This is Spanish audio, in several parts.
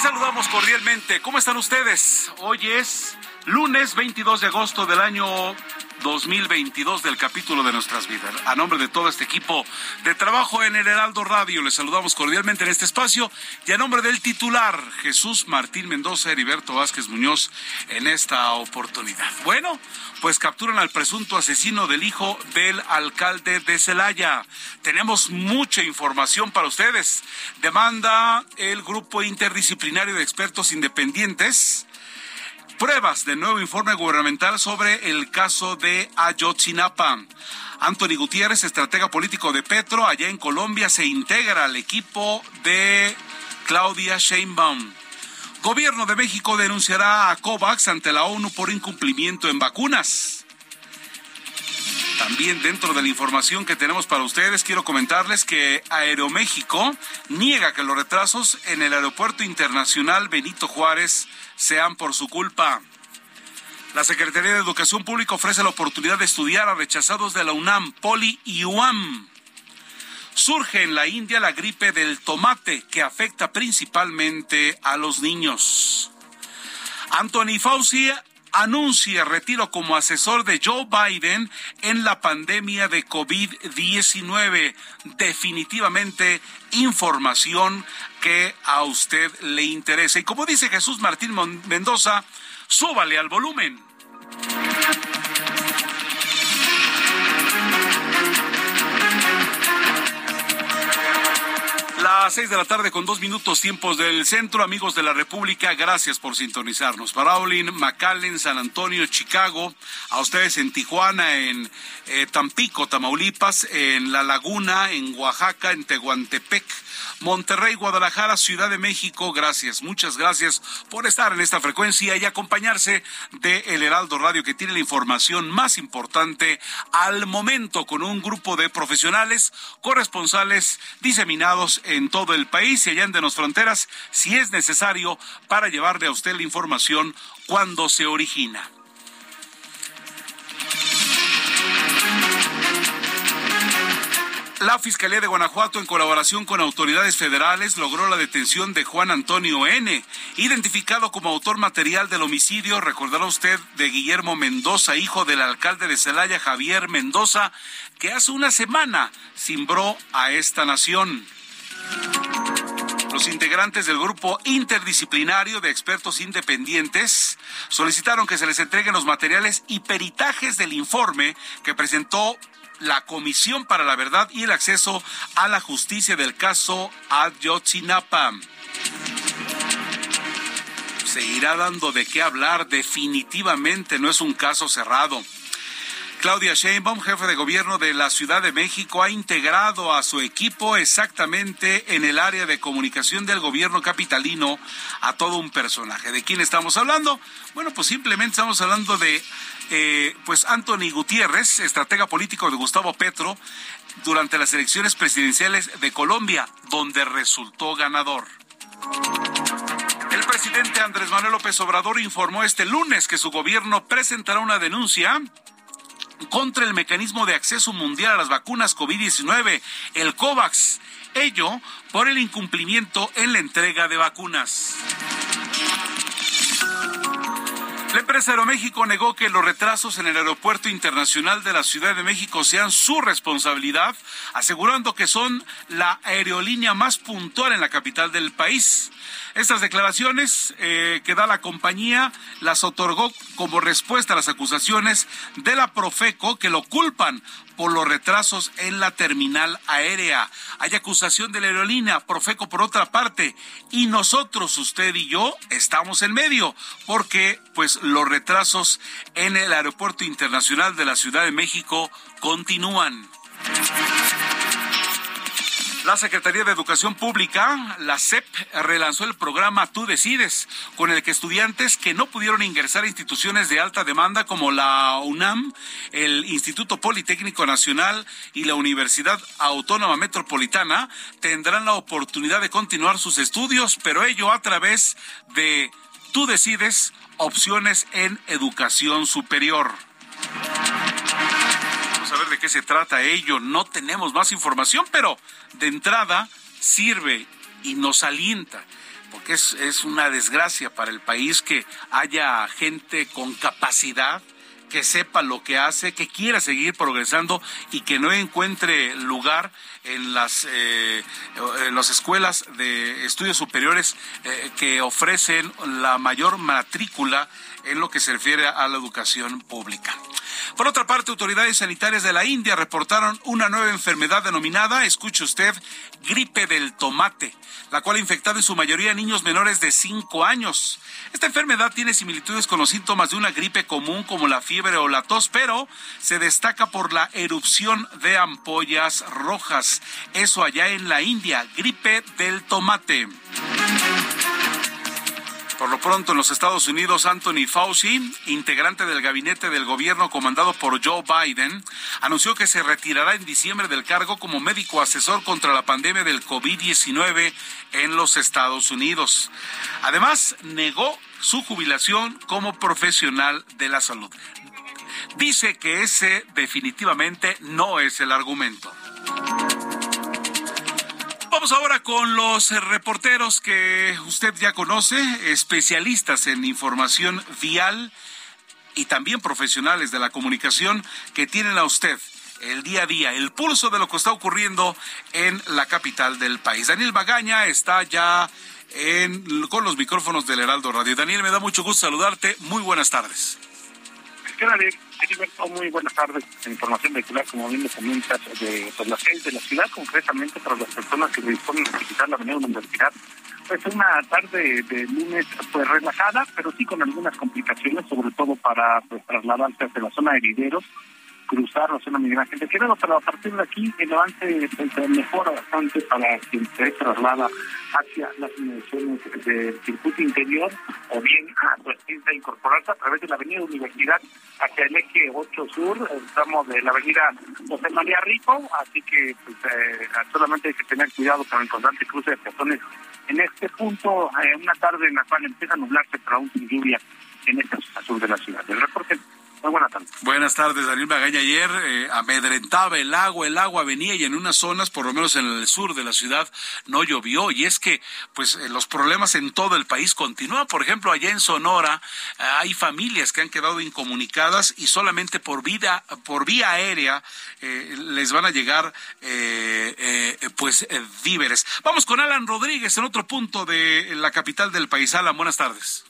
Saludamos cordialmente. ¿Cómo están ustedes? Hoy es lunes 22 de agosto del año 2022 del capítulo de nuestras vidas. A nombre de todo este equipo de trabajo en el Heraldo Radio, les saludamos cordialmente en este espacio y a nombre del titular Jesús Martín Mendoza, Heriberto Vázquez Muñoz, en esta oportunidad. Bueno, pues capturan al presunto asesino del hijo del alcalde de Celaya. Tenemos mucha información para ustedes. Demanda el grupo interdisciplinario de expertos independientes pruebas de nuevo informe gubernamental sobre el caso de Ayotzinapa. Anthony Gutiérrez, estratega político de Petro, allá en Colombia, se integra al equipo de Claudia Sheinbaum. Gobierno de México denunciará a COVAX ante la ONU por incumplimiento en vacunas. También dentro de la información que tenemos para ustedes, quiero comentarles que Aeroméxico niega que los retrasos en el Aeropuerto Internacional Benito Juárez sean por su culpa. La Secretaría de Educación Pública ofrece la oportunidad de estudiar a rechazados de la UNAM, Poli y UAM. Surge en la India la gripe del tomate que afecta principalmente a los niños. Anthony Fauci anuncia retiro como asesor de Joe Biden en la pandemia de COVID-19. Definitivamente información que a usted le interesa. Y como dice Jesús Martín Mendoza, súbale al volumen. Las seis de la tarde con dos minutos tiempos del centro, amigos de la República, gracias por sintonizarnos. Para Paulin, McAllen, San Antonio, Chicago, a ustedes en Tijuana, en eh, Tampico, Tamaulipas, en La Laguna, en Oaxaca, en Tehuantepec, Monterrey, Guadalajara, Ciudad de México, gracias, muchas gracias por estar en esta frecuencia y acompañarse de El Heraldo Radio que tiene la información más importante al momento con un grupo de profesionales, corresponsales diseminados en todo el país y allá en de las fronteras, si es necesario, para llevarle a usted la información cuando se origina. La Fiscalía de Guanajuato, en colaboración con autoridades federales, logró la detención de Juan Antonio N., identificado como autor material del homicidio, recordará usted, de Guillermo Mendoza, hijo del alcalde de Celaya, Javier Mendoza, que hace una semana cimbró a esta nación. Los integrantes del grupo interdisciplinario de expertos independientes solicitaron que se les entreguen los materiales y peritajes del informe que presentó la Comisión para la Verdad y el Acceso a la Justicia del caso Ayotzinapa. Se irá dando de qué hablar, definitivamente no es un caso cerrado. Claudia Sheinbaum, jefe de gobierno de la Ciudad de México, ha integrado a su equipo exactamente en el área de comunicación del gobierno capitalino a todo un personaje. ¿De quién estamos hablando? Bueno, pues simplemente estamos hablando de eh, pues Anthony Gutiérrez, estratega político de Gustavo Petro, durante las elecciones presidenciales de Colombia, donde resultó ganador. El presidente Andrés Manuel López Obrador informó este lunes que su gobierno presentará una denuncia contra el mecanismo de acceso mundial a las vacunas COVID-19, el COVAX. Ello por el incumplimiento en la entrega de vacunas. La empresa Aeroméxico negó que los retrasos en el Aeropuerto Internacional de la Ciudad de México sean su responsabilidad, asegurando que son la aerolínea más puntual en la capital del país. Estas declaraciones eh, que da la compañía las otorgó como respuesta a las acusaciones de la Profeco que lo culpan por los retrasos en la terminal aérea. Hay acusación de la aerolínea, Profeco por otra parte, y nosotros, usted y yo, estamos en medio, porque pues los retrasos en el Aeropuerto Internacional de la Ciudad de México continúan. La Secretaría de Educación Pública, la SEP, relanzó el programa Tú Decides, con el que estudiantes que no pudieron ingresar a instituciones de alta demanda como la UNAM, el Instituto Politécnico Nacional y la Universidad Autónoma Metropolitana tendrán la oportunidad de continuar sus estudios, pero ello a través de Tú Decides, opciones en educación superior de qué se trata ello. No tenemos más información, pero de entrada sirve y nos alienta porque es, es, una desgracia para el país que haya gente con capacidad, que sepa lo que hace, que quiera seguir progresando y que no encuentre lugar en las, eh, las escuelas de estudios superiores eh, que ofrecen la mayor matrícula en lo que se refiere a la educación pública. Por otra parte, autoridades sanitarias de la India reportaron una nueva enfermedad denominada, escuche usted, gripe del tomate, la cual ha infectado en su mayoría niños menores de 5 años. Esta enfermedad tiene similitudes con los síntomas de una gripe común como la fiebre o la tos, pero se destaca por la erupción de ampollas rojas. Eso allá en la India, gripe del tomate. Por lo pronto, en los Estados Unidos, Anthony Fauci, integrante del gabinete del gobierno comandado por Joe Biden, anunció que se retirará en diciembre del cargo como médico asesor contra la pandemia del COVID-19 en los Estados Unidos. Además, negó su jubilación como profesional de la salud. Dice que ese definitivamente no es el argumento. Vamos ahora con los reporteros que usted ya conoce, especialistas en información vial y también profesionales de la comunicación que tienen a usted el día a día, el pulso de lo que está ocurriendo en la capital del país. Daniel Magaña está ya con los micrófonos del Heraldo Radio. Daniel, me da mucho gusto saludarte. Muy buenas tardes. ¿Qué muy buenas tardes. Información vehicular, como bien lo comentas, de pues, las de la ciudad, concretamente para las personas que disponen de visitar la Avenida Universidad. Pues una tarde de lunes pues relajada, pero sí con algunas complicaciones, sobre todo para pues, trasladarse hacia la zona de Herideros cruzar la zona migrante de Quevedo, pero a partir de aquí el avance mejora bastante para quien se traslada hacia las inmediaciones del circuito interior o bien a su a incorporarse a través de la avenida Universidad hacia el eje 8 Sur, estamos de la avenida José María Rico, así que pues, eh, solamente hay que tener cuidado con el constante cruce de personas en este punto, eh, una tarde en la cual empieza a nublarse, pero aún sin lluvia en esta sur de la ciudad. El reporte buenas tardes. Daniel Magaña. Ayer eh, amedrentaba el agua, el agua venía y en unas zonas, por lo menos en el sur de la ciudad, no llovió. Y es que, pues, eh, los problemas en todo el país continúan. Por ejemplo, allá en Sonora eh, hay familias que han quedado incomunicadas y solamente por vida, por vía aérea les van a llegar, pues, víveres. Vamos con Alan Rodríguez en otro punto de la capital del país. Alan, buenas tardes.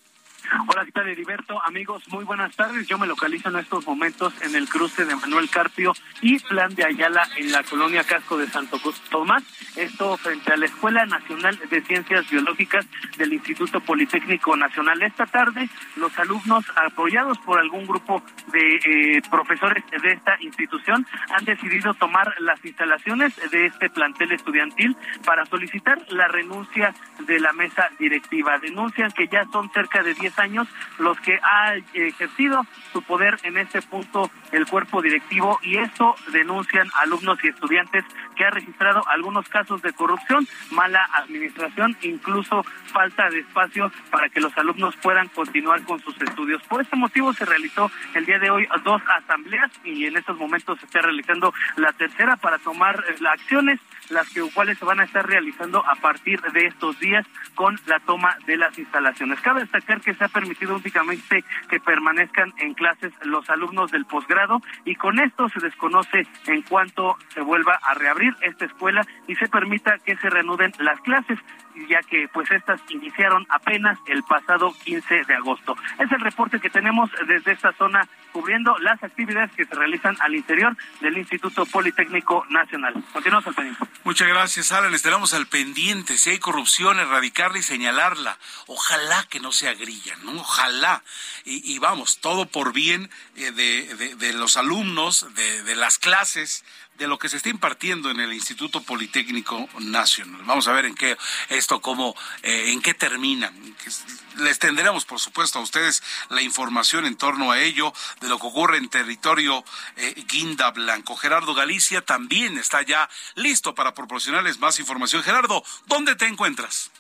Hola, ¿qué tal, Heriberto? Amigos, muy buenas tardes. Yo me localizo en estos momentos en el cruce de Manuel Carpio y Plan de Ayala en la colonia Casco de Santo Tomás. Esto frente a la Escuela Nacional de Ciencias Biológicas del Instituto Politécnico Nacional. Esta tarde, los alumnos, apoyados por algún grupo de eh, profesores de esta institución, han decidido tomar las instalaciones de este plantel estudiantil para solicitar la renuncia de la mesa directiva. Denuncian que ya son cerca de 10 años los que ha ejercido su poder en este punto el cuerpo directivo y esto denuncian alumnos y estudiantes que ha registrado algunos casos de corrupción, mala administración, incluso falta de espacio para que los alumnos puedan continuar con sus estudios. Por este motivo se realizó el día de hoy dos asambleas y en estos momentos se está realizando la tercera para tomar las acciones las que, cuales se van a estar realizando a partir de estos días con la toma de las instalaciones. Cabe destacar que se ha permitido únicamente que permanezcan en clases los alumnos del posgrado y con esto se desconoce en cuanto se vuelva a reabrir esta escuela y se permita que se reanuden las clases ya que pues estas iniciaron apenas el pasado 15 de agosto. Es el reporte que tenemos desde esta zona cubriendo las actividades que se realizan al interior del Instituto Politécnico Nacional. Continuamos al pendiente. Muchas gracias, Alan. Estaremos al pendiente. Si hay corrupción, erradicarla y señalarla. Ojalá que no sea grilla, ¿no? Ojalá. Y, vamos, todo por bien eh, de, de, los alumnos, de, de las clases, de lo que se está impartiendo en el Instituto Politécnico Nacional. Vamos a ver en qué esto cómo eh, en qué termina. Les tendremos, por supuesto, a ustedes la información en torno a ello de lo que ocurre en territorio eh, Guinda Blanco. Gerardo Galicia también está ya listo para proporcionarles más información. Gerardo, ¿dónde te encuentras?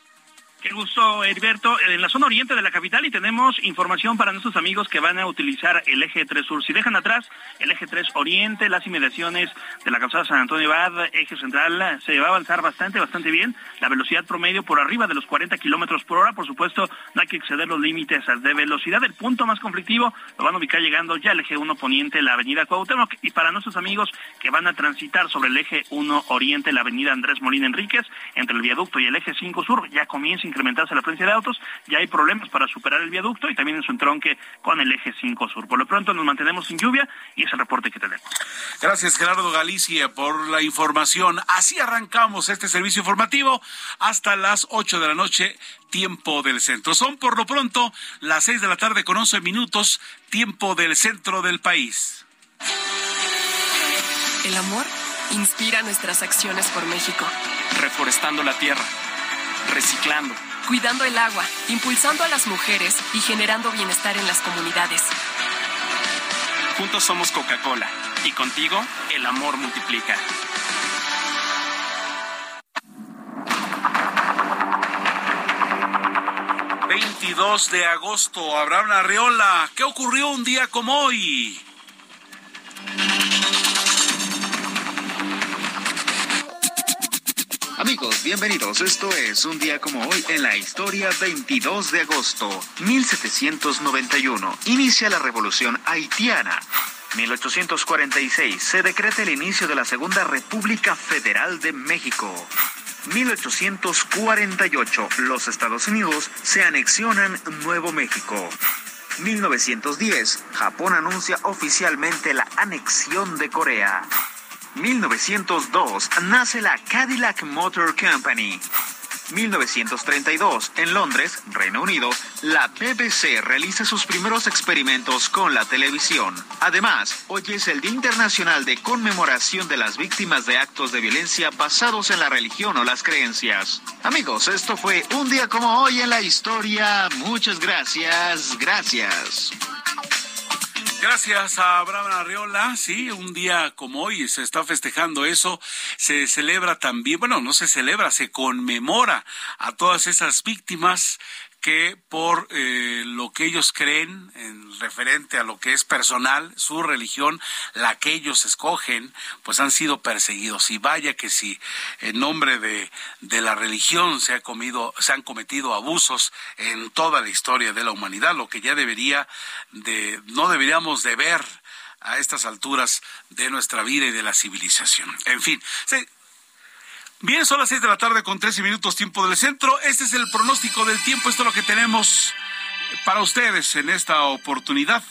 Qué gusto, Heriberto. En la zona oriente de la capital y tenemos información para nuestros amigos que van a utilizar el eje 3 sur. Si dejan atrás el eje 3 oriente, las inmediaciones de la calzada San Antonio Bad, eje central, se va a avanzar bastante, bastante bien. La velocidad promedio por arriba de los 40 kilómetros por hora. Por supuesto, no hay que exceder los límites de velocidad. El punto más conflictivo lo van a ubicar llegando ya al eje 1 poniente, la avenida Cuauhtémoc. Y para nuestros amigos que van a transitar sobre el eje 1 oriente, la avenida Andrés Molina Enríquez, entre el viaducto y el eje 5 sur, ya comienza incrementarse la presencia de autos, ya hay problemas para superar el viaducto y también en su entronque con el eje 5 sur. Por lo pronto nos mantenemos sin lluvia y es el reporte que tenemos. Gracias Gerardo Galicia por la información. Así arrancamos este servicio informativo hasta las 8 de la noche tiempo del centro. Son por lo pronto las 6 de la tarde con 11 minutos, tiempo del centro del país. El amor inspira nuestras acciones por México. Reforestando la tierra, reciclando cuidando el agua, impulsando a las mujeres y generando bienestar en las comunidades. Juntos somos Coca-Cola y contigo el amor multiplica. ...22 de agosto, Abraham Arreola. ¿Qué ocurrió un día como hoy? Amigos, bienvenidos. Esto es un día como hoy en la historia 22 de agosto 1791. Inicia la revolución haitiana. 1846 se decreta el inicio de la Segunda República Federal de México. 1848 los Estados Unidos se anexionan Nuevo México. 1910 Japón anuncia oficialmente la anexión de Corea. 1902 nace la Cadillac Motor Company. 1932, en Londres, Reino Unido, la BBC realiza sus primeros experimentos con la televisión. Además, hoy es el Día Internacional de Conmemoración de las Víctimas de Actos de Violencia basados en la religión o las creencias. Amigos, esto fue un día como hoy en la historia. Muchas gracias, gracias. Gracias a Abraham Arriola. Sí, un día como hoy se está festejando eso. Se celebra también, bueno, no se celebra, se conmemora a todas esas víctimas que por eh, lo que ellos creen en referente a lo que es personal, su religión, la que ellos escogen, pues han sido perseguidos. Y vaya que si en nombre de, de la religión se, ha comido, se han cometido abusos en toda la historia de la humanidad, lo que ya debería de, no deberíamos de ver a estas alturas de nuestra vida y de la civilización. En fin, Bien, son las seis de la tarde con 13 minutos tiempo del centro. Este es el pronóstico del tiempo. Esto es lo que tenemos para ustedes en esta oportunidad.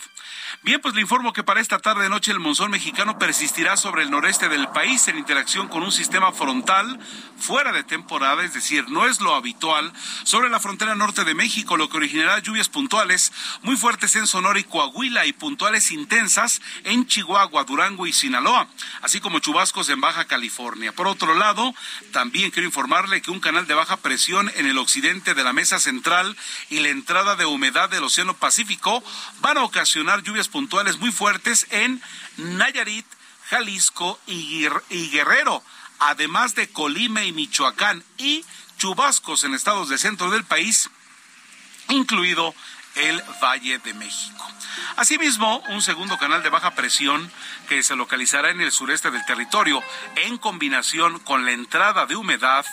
Bien, pues le informo que para esta tarde noche el monzón mexicano persistirá sobre el noreste del país en interacción con un sistema frontal fuera de temporada, es decir, no es lo habitual, sobre la frontera norte de México, lo que originará lluvias puntuales muy fuertes en Sonora y Coahuila y puntuales intensas en Chihuahua, Durango y Sinaloa, así como chubascos en Baja California. Por otro lado, también quiero informarle que un canal de baja presión en el occidente de la mesa central y la entrada de humedad del Océano Pacífico van a ocasionar lluvias puntuales muy fuertes en Nayarit, Jalisco y, Guerrero, además de Colima y Michoacán y chubascos en estados del centro del país, incluido el Valle de México. Asimismo, un segundo canal de baja presión que se localizará en el sureste del territorio, en combinación con la entrada de humedad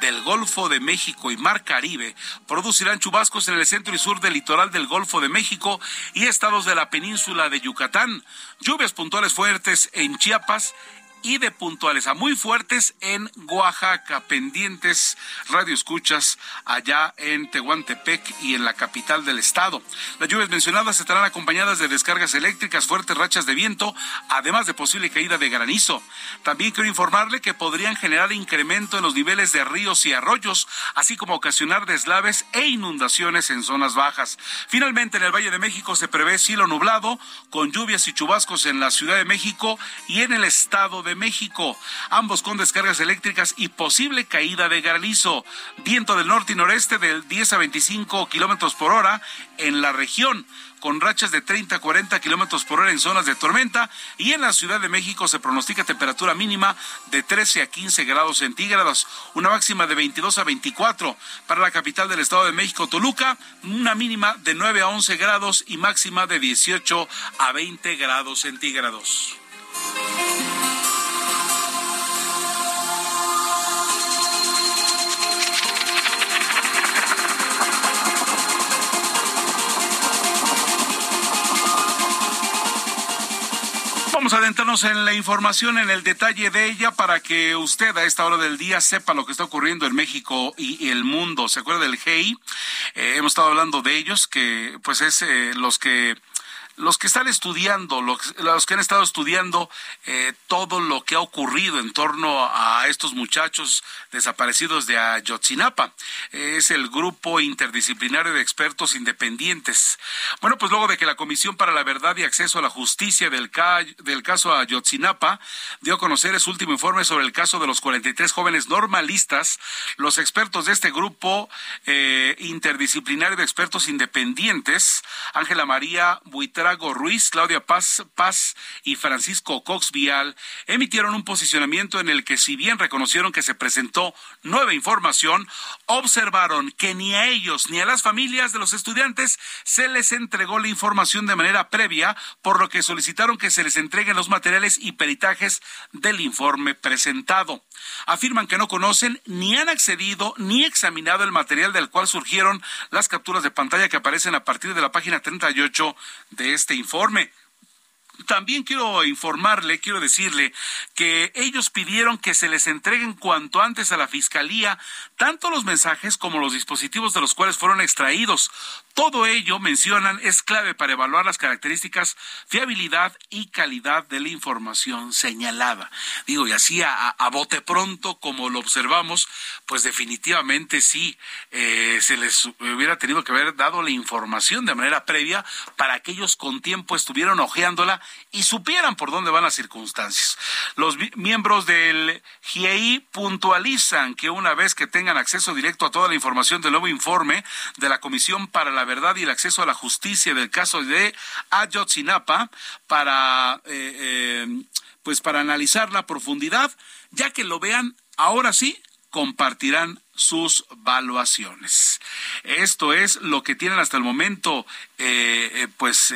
del Golfo de México y Mar Caribe, producirán chubascos en el centro y sur del litoral del Golfo de México y estados de la península de Yucatán. Lluvias puntuales fuertes en Chiapas y de puntuales a muy fuertes en Oaxaca, pendientes radio escuchas allá en Tehuantepec y en la capital del estado. Las lluvias mencionadas estarán acompañadas de descargas eléctricas, fuertes rachas de viento, además de posible caída de granizo. También quiero informarle que podrían generar incremento en los niveles de ríos y arroyos, así como ocasionar deslaves e inundaciones en zonas bajas. Finalmente, en el Valle de México se prevé cielo nublado, con lluvias y chubascos en la Ciudad de México y en el estado de México, ambos con descargas eléctricas y posible caída de granizo. Viento del norte y noreste del 10 a 25 kilómetros por hora en la región con rachas de 30 a 40 kilómetros por hora en zonas de tormenta y en la Ciudad de México se pronostica temperatura mínima de 13 a 15 grados centígrados, una máxima de 22 a 24 para la capital del Estado de México, Toluca, una mínima de 9 a 11 grados y máxima de 18 a 20 grados centígrados. Vamos a adentrarnos en la información, en el detalle de ella, para que usted a esta hora del día sepa lo que está ocurriendo en México y, el mundo. ¿Se acuerda del GEI? Eh, hemos estado hablando de ellos, que pues es eh, los que los que están estudiando, los, que han estado estudiando eh, todo lo que ha ocurrido en torno a estos muchachos desaparecidos de Ayotzinapa. Es el grupo interdisciplinario de expertos independientes. Bueno, pues luego de que la Comisión para la Verdad y Acceso a la Justicia del, del caso Ayotzinapa dio a conocer su último informe sobre el caso de los 43 jóvenes normalistas, los expertos de este grupo eh, interdisciplinario de expertos independientes, Ángela María Buitra, Ruiz, Claudia Paz, Paz y Francisco Cox Vial emitieron un posicionamiento en el que si bien reconocieron que se presentó nueva información, observaron que ni a ellos ni a las familias de los estudiantes se les entregó la información de manera previa, por lo que solicitaron que se les entreguen los materiales y peritajes del informe presentado. Afirman que no conocen ni han accedido ni examinado el material del cual surgieron las capturas de pantalla que aparecen a partir de la página 38 de este informe. También quiero informarle, quiero decirle que ellos pidieron que se les entreguen cuanto antes a la Fiscalía tanto los mensajes como los dispositivos de los cuales fueron extraídos, todo ello, mencionan, es clave para evaluar las características, fiabilidad y calidad de la información señalada. Digo, y así a, bote pronto, como lo observamos, pues definitivamente sí, eh, se les hubiera tenido que haber dado la información de manera previa para que ellos con tiempo estuvieran hojeándola y supieran por dónde van las circunstancias. Los miembros del GIEI puntualizan que una vez que tengan acceso directo a toda la información del nuevo informe de la Comisión para la verdad y el acceso a la justicia del caso de Ayotzinapa para, eh, eh, pues para analizar la profundidad, ya que lo vean, ahora sí, compartirán sus valuaciones. Esto es lo que tienen hasta el momento, eh, pues,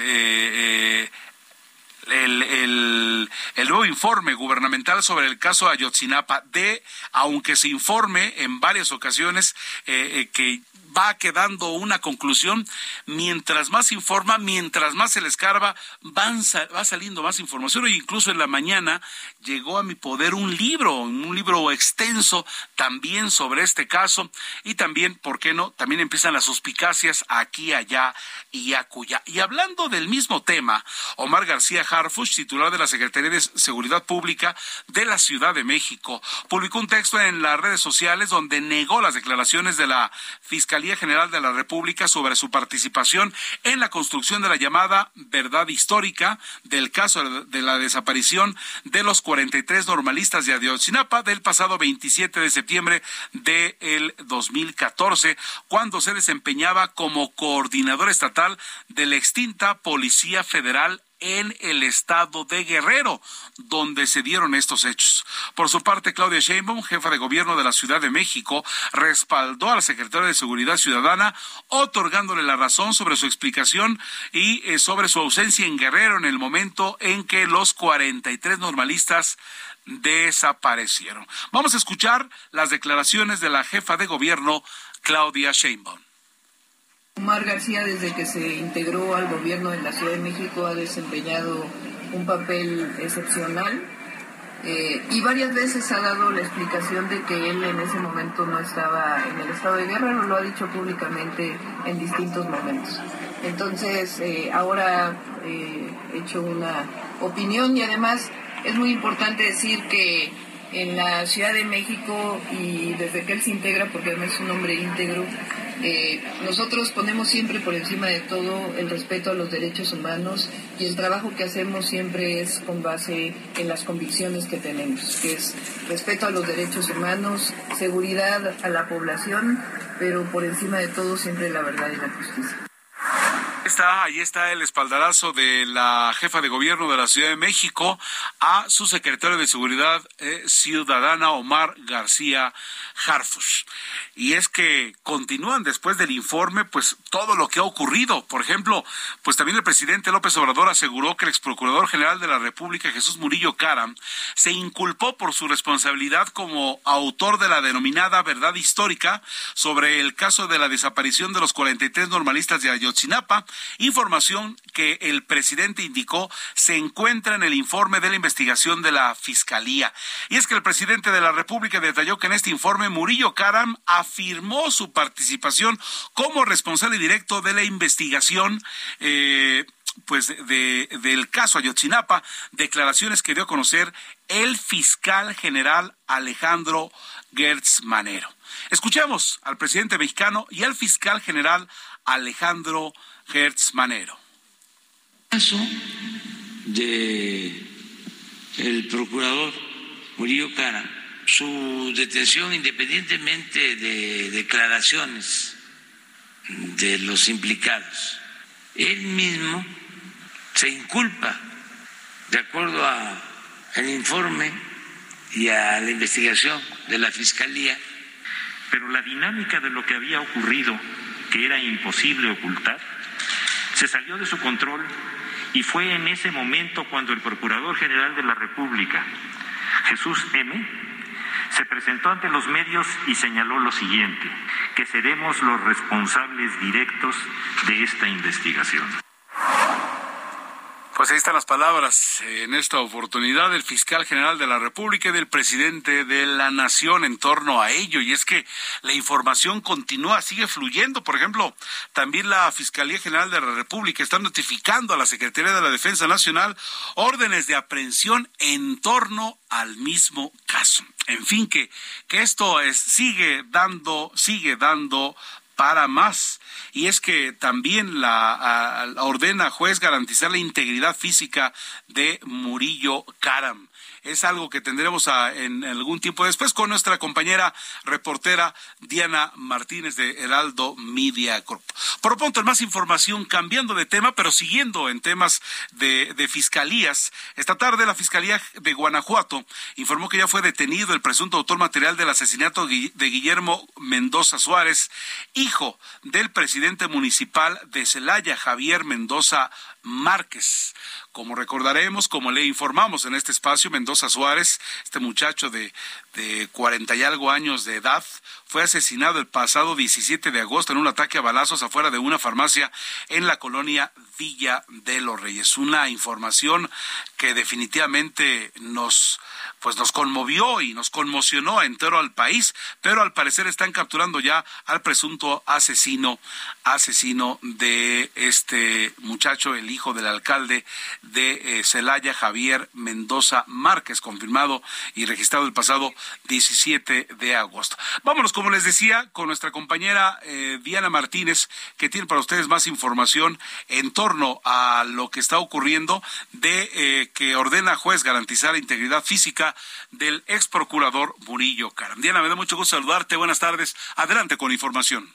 el, el, el, nuevo informe gubernamental sobre el caso Ayotzinapa de, aunque se informe en varias ocasiones que va quedando una conclusión. Mientras más informa, mientras más se le escarba, van, va saliendo más información. E incluso en la mañana llegó a mi poder un libro, un libro extenso también sobre este caso. Y también, ¿por qué no? También empiezan las suspicacias aquí, allá y acuya. Y hablando del mismo tema, Omar García Harfuch, titular de la Secretaría de Seguridad Pública de la Ciudad de México, publicó un texto en las redes sociales donde negó las declaraciones de la Fiscalía General de la República sobre su participación en la construcción de la llamada verdad histórica del caso de la desaparición de los 43 normalistas de Ayotzinapa del pasado 27 de septiembre del 2014, cuando se desempeñaba como coordinador estatal de la extinta Policía Federal en el estado de Guerrero, donde se dieron estos hechos. Por su parte, Claudia Sheinbaum, jefa de gobierno de la Ciudad de México, respaldó a la secretaria de Seguridad Ciudadana, otorgándole la razón sobre su explicación y eh, sobre su ausencia en Guerrero en el momento en que los 43 normalistas desaparecieron. Vamos a escuchar las declaraciones de la jefa de gobierno, Claudia Sheinbaum. Omar García, desde que se integró al gobierno de la Ciudad de México, ha desempeñado un papel excepcional eh, y varias veces ha dado la explicación de que él en ese momento no estaba en el estado de guerra, lo ha dicho públicamente en distintos momentos. Entonces, eh, ahora eh, he hecho una opinión y además es muy importante decir que en la Ciudad de México y desde que él se integra, porque además es un hombre íntegro, eh, nosotros ponemos siempre por encima de todo el respeto a los derechos humanos y el trabajo que hacemos siempre es con base en las convicciones que tenemos, que es respeto a los derechos humanos, seguridad a la población, pero por encima de todo siempre la verdad y la justicia. Está, ahí está el espaldarazo de la jefa de gobierno de la Ciudad de México a su secretario de Seguridad eh, Ciudadana Omar García Harfush. Y es que continúan después del informe, pues todo lo que ha ocurrido. Por ejemplo, pues también el presidente López Obrador aseguró que el ex procurador general de la República, Jesús Murillo Caram, se inculpó por su responsabilidad como autor de la denominada verdad histórica sobre el caso de la desaparición de los 43 normalistas de Ayotzinapa, información que el presidente indicó se encuentra en el informe de la investigación de la Fiscalía. Y es que el presidente de la República detalló que en este informe Murillo Caram afirmó su participación como responsable directo de la investigación. Eh, pues de, del caso Ayotzinapa, declaraciones que dio a conocer el fiscal general Alejandro Gertz Manero. Escuchemos al presidente mexicano y al fiscal general Alejandro Gertz Manero. Caso de el procurador Murillo Cara su detención independientemente de declaraciones de los implicados. Él mismo se inculpa, de acuerdo al informe y a la investigación de la Fiscalía. Pero la dinámica de lo que había ocurrido, que era imposible ocultar, se salió de su control y fue en ese momento cuando el Procurador General de la República, Jesús M., se presentó ante los medios y señaló lo siguiente, que seremos los responsables directos de esta investigación. Pues ahí están las palabras en esta oportunidad del fiscal general de la República y del presidente de la Nación en torno a ello. Y es que la información continúa, sigue fluyendo. Por ejemplo, también la Fiscalía General de la República está notificando a la Secretaría de la Defensa Nacional órdenes de aprehensión en torno al mismo caso. En fin, que, que esto es, sigue dando, sigue dando para más. Y es que también la, ordena juez garantizar la integridad física de Murillo Karam es algo que tendremos en algún tiempo después con nuestra compañera reportera Diana Martínez de Heraldo Media Corp. Por pronto, más información, cambiando de tema, pero siguiendo en temas de, de fiscalías. Esta tarde la Fiscalía de Guanajuato informó que ya fue detenido el presunto autor material del asesinato de Guillermo Mendoza Suárez, hijo del presidente municipal de Celaya, Javier Mendoza Márquez. Como recordaremos, como le informamos en este espacio, Mendoza Suárez, este muchacho de, de 40 y algo años de edad, fue asesinado el pasado 17 de agosto en un ataque a balazos afuera de una farmacia en la colonia Villa de los Reyes. Una información que definitivamente nos pues nos conmovió y nos conmocionó entero al país, pero al parecer están capturando ya al presunto asesino, asesino de este muchacho, el hijo del alcalde de eh, Celaya, Javier Mendoza Márquez, confirmado y registrado el pasado 17 de agosto. Vámonos, como les decía, con nuestra compañera eh, Diana Martínez, que tiene para ustedes más información en torno a lo que está ocurriendo de eh, que ordena juez garantizar integridad física del ex procurador Murillo Caram. Diana, me da mucho gusto saludarte. Buenas tardes. Adelante con información.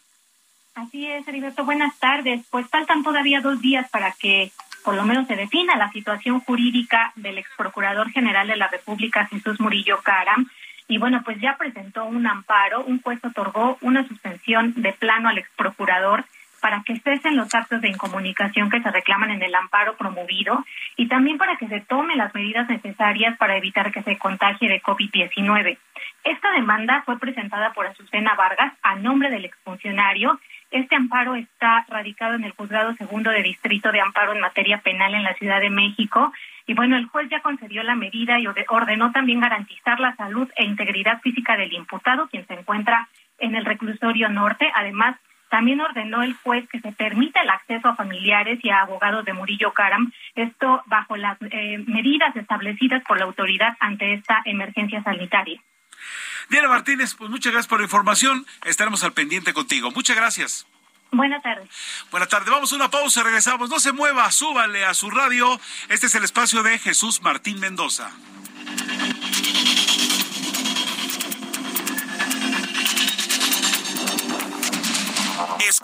Así es, Heriberto. Buenas tardes. Pues faltan todavía dos días para que por lo menos se defina la situación jurídica del ex procurador general de la República, Jesús Murillo Caram. Y bueno, pues ya presentó un amparo, un juez otorgó una suspensión de plano al ex procurador para que cesen los actos de incomunicación que se reclaman en el amparo promovido y también para que se tomen las medidas necesarias para evitar que se contagie de COVID-19. Esta demanda fue presentada por Azucena Vargas a nombre del exfuncionario. Este amparo está radicado en el Juzgado Segundo de Distrito de Amparo en materia penal en la Ciudad de México. Y bueno, el juez ya concedió la medida y ordenó también garantizar la salud e integridad física del imputado, quien se encuentra en el reclusorio norte. Además, también ordenó el juez que se permita el acceso a familiares y a abogados de Murillo Caram, esto bajo las eh, medidas establecidas por la autoridad ante esta emergencia sanitaria. Diana Martínez, pues muchas gracias por la información. Estaremos al pendiente contigo. Muchas gracias. Buenas tardes. Buenas tardes. Vamos a una pausa, regresamos. No se mueva, súbale a su radio. Este es el espacio de Jesús Martín Mendoza.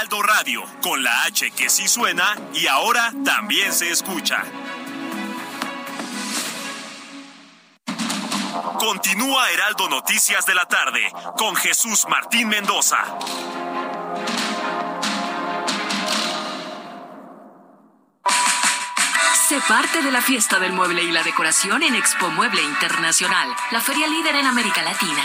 Heraldo Radio, con la H que sí suena y ahora también se escucha. Continúa Heraldo Noticias de la tarde con Jesús Martín Mendoza. Sé parte de la fiesta del mueble y la decoración en Expo Mueble Internacional, la feria líder en América Latina.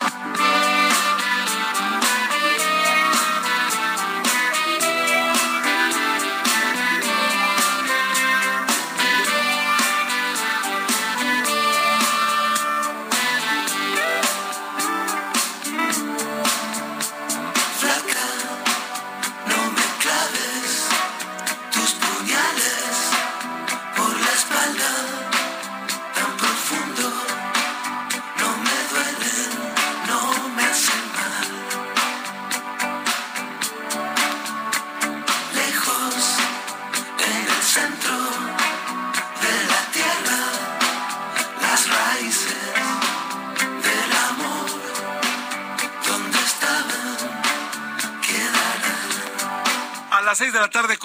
Yeah.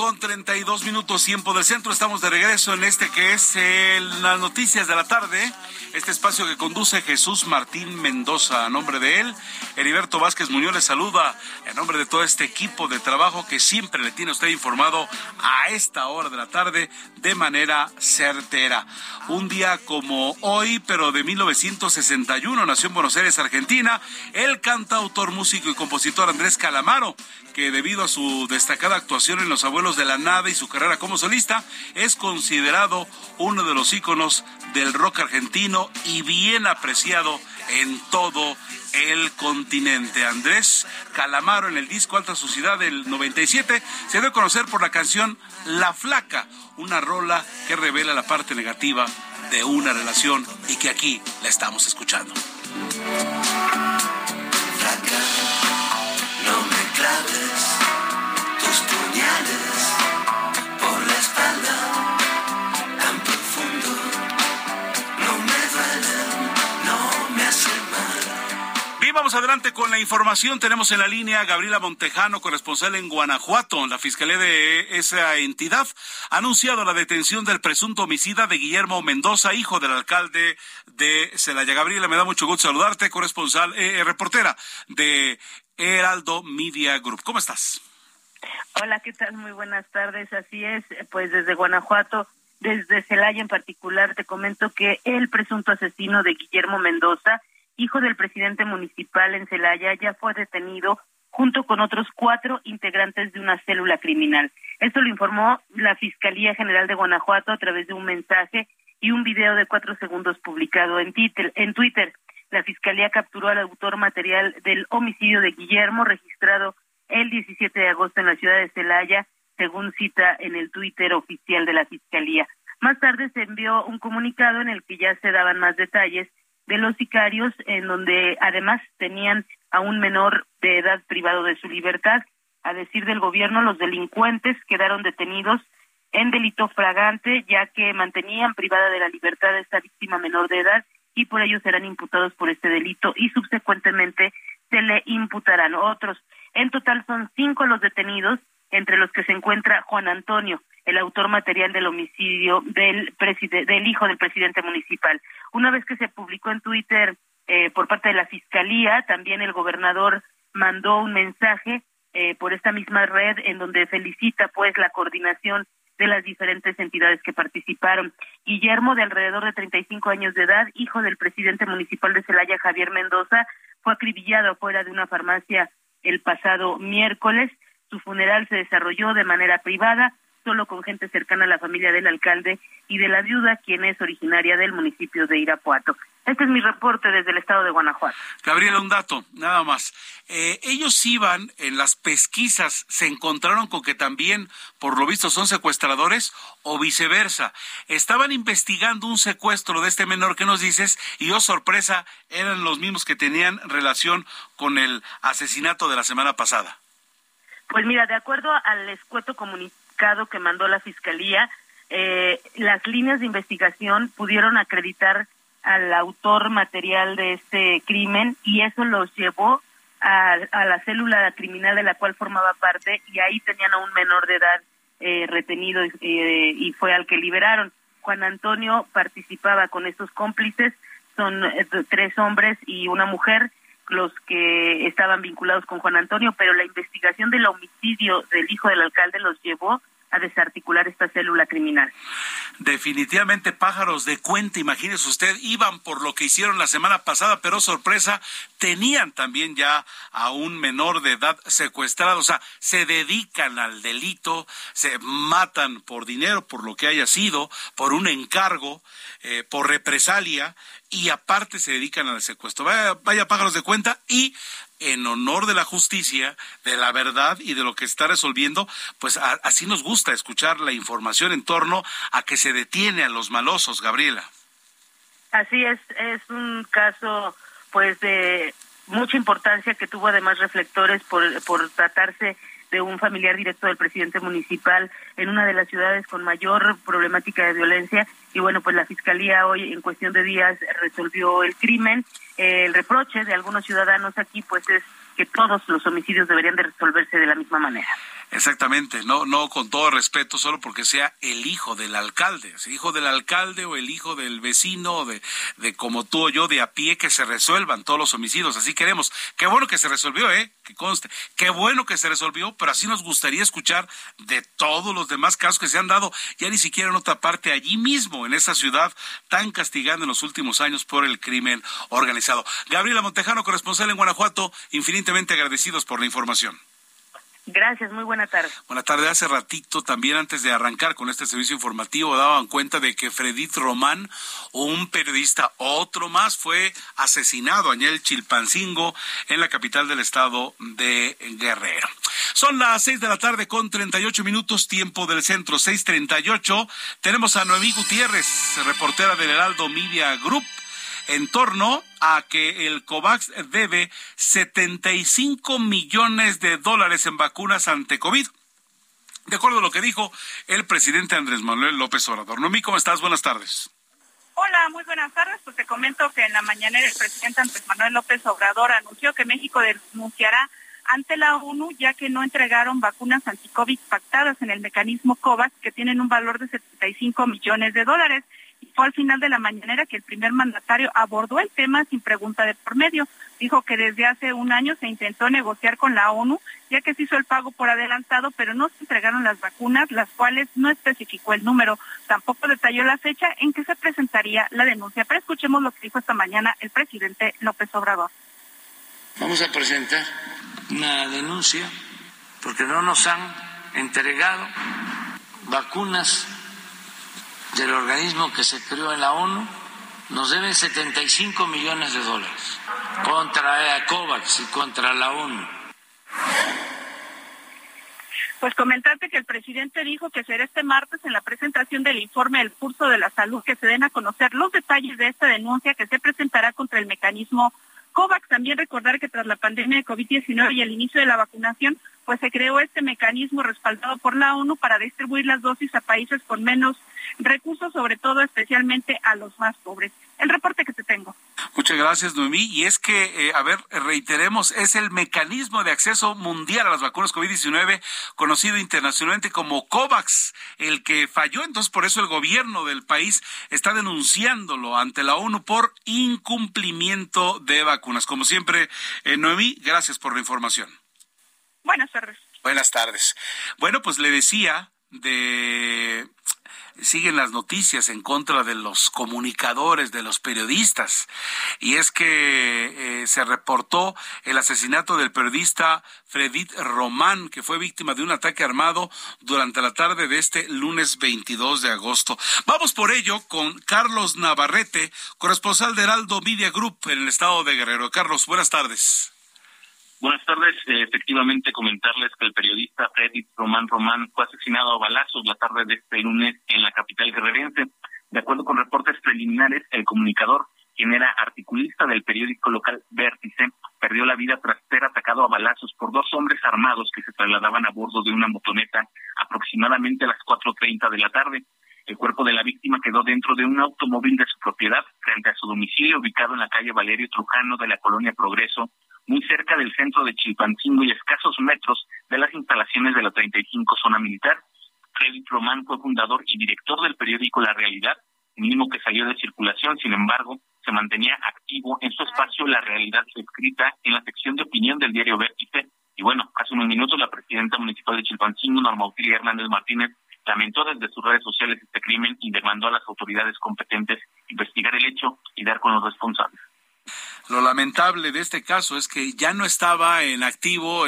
Con 32 minutos tiempo del centro. Estamos de regreso en este que es las noticias de la tarde. Este espacio que conduce Jesús Martín Mendoza. A nombre de él, Heriberto Vázquez Muñoz le saluda. En nombre de todo este equipo de trabajo que siempre le tiene usted informado a esta hora de la tarde de manera certera. Un día como hoy, pero de 1961, nació en Buenos Aires, Argentina, el cantautor, músico y compositor Andrés Calamaro que debido a su destacada actuación en Los Abuelos de la Nada y su carrera como solista, es considerado uno de los íconos del rock argentino y bien apreciado en todo el continente. Andrés Calamaro en el disco Alta Suciedad del 97 se dio a conocer por la canción La Flaca, una rola que revela la parte negativa de una relación y que aquí la estamos escuchando. Vamos adelante con la información. Tenemos en la línea a Gabriela Montejano, corresponsal en Guanajuato. La Fiscalía de esa entidad ha anunciado la detención del presunto homicida de Guillermo Mendoza, hijo del alcalde de Celaya. Gabriela, me da mucho gusto saludarte, corresponsal, eh, eh, reportera de Heraldo Media Group. ¿Cómo estás? Hola, ¿qué tal? Muy buenas tardes. Así es, pues desde Guanajuato, desde Celaya en particular, te comento que el presunto asesino de Guillermo Mendoza, hijo del presidente municipal en Celaya, ya fue detenido junto con otros cuatro integrantes de una célula criminal. Esto lo informó la Fiscalía General de Guanajuato a través de un mensaje y un video de cuatro segundos publicado en Twitter. La Fiscalía capturó al autor material del homicidio de Guillermo registrado el 17 de agosto en la ciudad de Celaya, según cita en el Twitter oficial de la Fiscalía. Más tarde se envió un comunicado en el que ya se daban más detalles de los sicarios, en donde además tenían a un menor de edad privado de su libertad. A decir del gobierno, los delincuentes quedaron detenidos en delito fragante, ya que mantenían privada de la libertad a esta víctima menor de edad y por ello serán imputados por este delito y subsecuentemente se le imputarán otros. En total son cinco los detenidos, entre los que se encuentra Juan Antonio, el autor material del homicidio del, del hijo del presidente municipal. Una vez que se publicó en Twitter eh, por parte de la Fiscalía, también el gobernador mandó un mensaje eh, por esta misma red en donde felicita pues la coordinación de las diferentes entidades que participaron. Guillermo, de alrededor de 35 años de edad, hijo del presidente municipal de Celaya, Javier Mendoza, fue acribillado fuera de una farmacia el pasado miércoles. Su funeral se desarrolló de manera privada, solo con gente cercana a la familia del alcalde y de la viuda, quien es originaria del municipio de Irapuato. Este es mi reporte desde el estado de Guanajuato. Gabriela, un dato, nada más. Eh, ellos iban en las pesquisas, se encontraron con que también, por lo visto, son secuestradores o viceversa. Estaban investigando un secuestro de este menor que nos dices y, oh sorpresa, eran los mismos que tenían relación con el asesinato de la semana pasada. Pues mira, de acuerdo al escueto comunicado que mandó la Fiscalía, eh, las líneas de investigación pudieron acreditar al autor material de este crimen y eso los llevó a, la célula criminal de la cual formaba parte y ahí tenían a un menor de edad eh, retenido eh, y fue al que liberaron. Juan Antonio participaba con estos cómplices, son eh, tres hombres y una mujer los que estaban vinculados con Juan Antonio, pero la investigación del homicidio del hijo del alcalde los llevó a desarticular esta célula criminal. Definitivamente pájaros de cuenta, imagínese usted, iban por lo que hicieron la semana pasada, pero sorpresa, tenían también ya a un menor de edad secuestrado, o sea, se dedican al delito, se matan por dinero, por lo que haya sido, por un encargo, eh, por represalia, y aparte se dedican al secuestro. Vaya, vaya pájaros de cuenta y en honor de la justicia, de la verdad y de lo que está resolviendo, pues así nos gusta escuchar la información en torno a que se detiene a los malosos, Gabriela. Así es, es un caso pues de mucha importancia que tuvo además reflectores por, por tratarse de un familiar directo del presidente municipal en una de las ciudades con mayor problemática de violencia. Y bueno, pues la Fiscalía hoy en cuestión de días resolvió el crimen. el reproche de algunos ciudadanos aquí pues es que todos los homicidios deberían de resolverse de la misma manera. Exactamente, no, no con todo respeto, solo porque sea el hijo del alcalde, el hijo del alcalde o el hijo del vecino, de, de como tú o yo, de a pie, que se resuelvan todos los homicidios. Así queremos. Qué bueno que se resolvió, ¿eh? Que conste. Qué bueno que se resolvió, pero así nos gustaría escuchar de todos los demás casos que se han dado, ya ni siquiera en otra parte, allí mismo, en esa ciudad tan castigada en los últimos años por el crimen organizado. Gabriela Montejano, corresponsal en Guanajuato, infinitamente agradecidos por la información. Gracias, muy buena tarde. Buena tarde. Hace ratito, también antes de arrancar con este servicio informativo, daban cuenta de que Fredit Román, un periodista, otro más, fue asesinado en el Chilpancingo, en la capital del estado de Guerrero. Son las seis de la tarde con treinta y ocho minutos, tiempo del centro, seis treinta y ocho. Tenemos a Noemí Gutiérrez, reportera del Heraldo Media Group en torno a que el COVAX debe 75 millones de dólares en vacunas ante COVID. De acuerdo a lo que dijo el presidente Andrés Manuel López Obrador. Noemí, ¿cómo estás? Buenas tardes. Hola, muy buenas tardes. Pues te comento que en la mañana el presidente Andrés Manuel López Obrador anunció que México denunciará ante la ONU ya que no entregaron vacunas anticovid pactadas en el mecanismo COVAX que tienen un valor de 75 millones de dólares. Fue al final de la mañanera que el primer mandatario abordó el tema sin pregunta de por medio. Dijo que desde hace un año se intentó negociar con la ONU ya que se hizo el pago por adelantado, pero no se entregaron las vacunas, las cuales no especificó el número. Tampoco detalló la fecha en que se presentaría la denuncia. Pero escuchemos lo que dijo esta mañana el presidente López Obrador. Vamos a presentar una denuncia porque no nos han entregado vacunas del organismo que se creó en la ONU. Nos deben 75 millones de dólares contra COVAX y contra la ONU. Pues comentarte que el presidente dijo que será este martes en la presentación del informe del curso de la salud que se den a conocer los detalles de esta denuncia que se presentará contra el mecanismo COVAX. También recordar que tras la pandemia de COVID-19 y el inicio de la vacunación, pues se creó este mecanismo respaldado por la ONU para distribuir las dosis a países con menos recursos, sobre todo especialmente a los más pobres. El reporte que te tengo. Muchas gracias, Noemí. Y es que, eh, a ver, reiteremos, es el mecanismo de acceso mundial a las vacunas COVID-19, conocido internacionalmente como COVAX, el que falló. Entonces, por eso el gobierno del país está denunciándolo ante la ONU por incumplimiento de vacunas. Como siempre, eh, Noemí, gracias por la información. Buenas tardes. Buenas tardes. Bueno, pues le decía de siguen las noticias en contra de los comunicadores, de los periodistas. Y es que eh, se reportó el asesinato del periodista Fredit Román, que fue víctima de un ataque armado durante la tarde de este lunes 22 de agosto. Vamos por ello con Carlos Navarrete, corresponsal de Heraldo Media Group en el estado de Guerrero. Carlos, buenas tardes. Buenas tardes. Eh, efectivamente, comentarles que el periodista Freddy Román Román fue asesinado a balazos la tarde de este lunes en la capital guerrerense. De acuerdo con reportes preliminares, el comunicador, quien era articulista del periódico local Vértice, perdió la vida tras ser atacado a balazos por dos hombres armados que se trasladaban a bordo de una motoneta aproximadamente a las 4.30 de la tarde. El cuerpo de la víctima quedó dentro de un automóvil de su propiedad frente a su domicilio ubicado en la calle Valerio Trujano de la colonia Progreso, muy cerca del centro de Chilpancingo y escasos metros de las instalaciones de la 35 zona militar. Freddy Román fue fundador y director del periódico La Realidad, mismo que salió de circulación, sin embargo, se mantenía activo en su espacio La Realidad escrita en la sección de opinión del diario Vértice. Y bueno, hace unos minutos la presidenta municipal de Chilpancingo, Norma Auxilia Hernández Martínez, lamentó desde sus redes sociales este crimen y demandó a las autoridades competentes investigar el hecho y dar con los responsables. Lo lamentable de este caso es que ya no estaba en activo,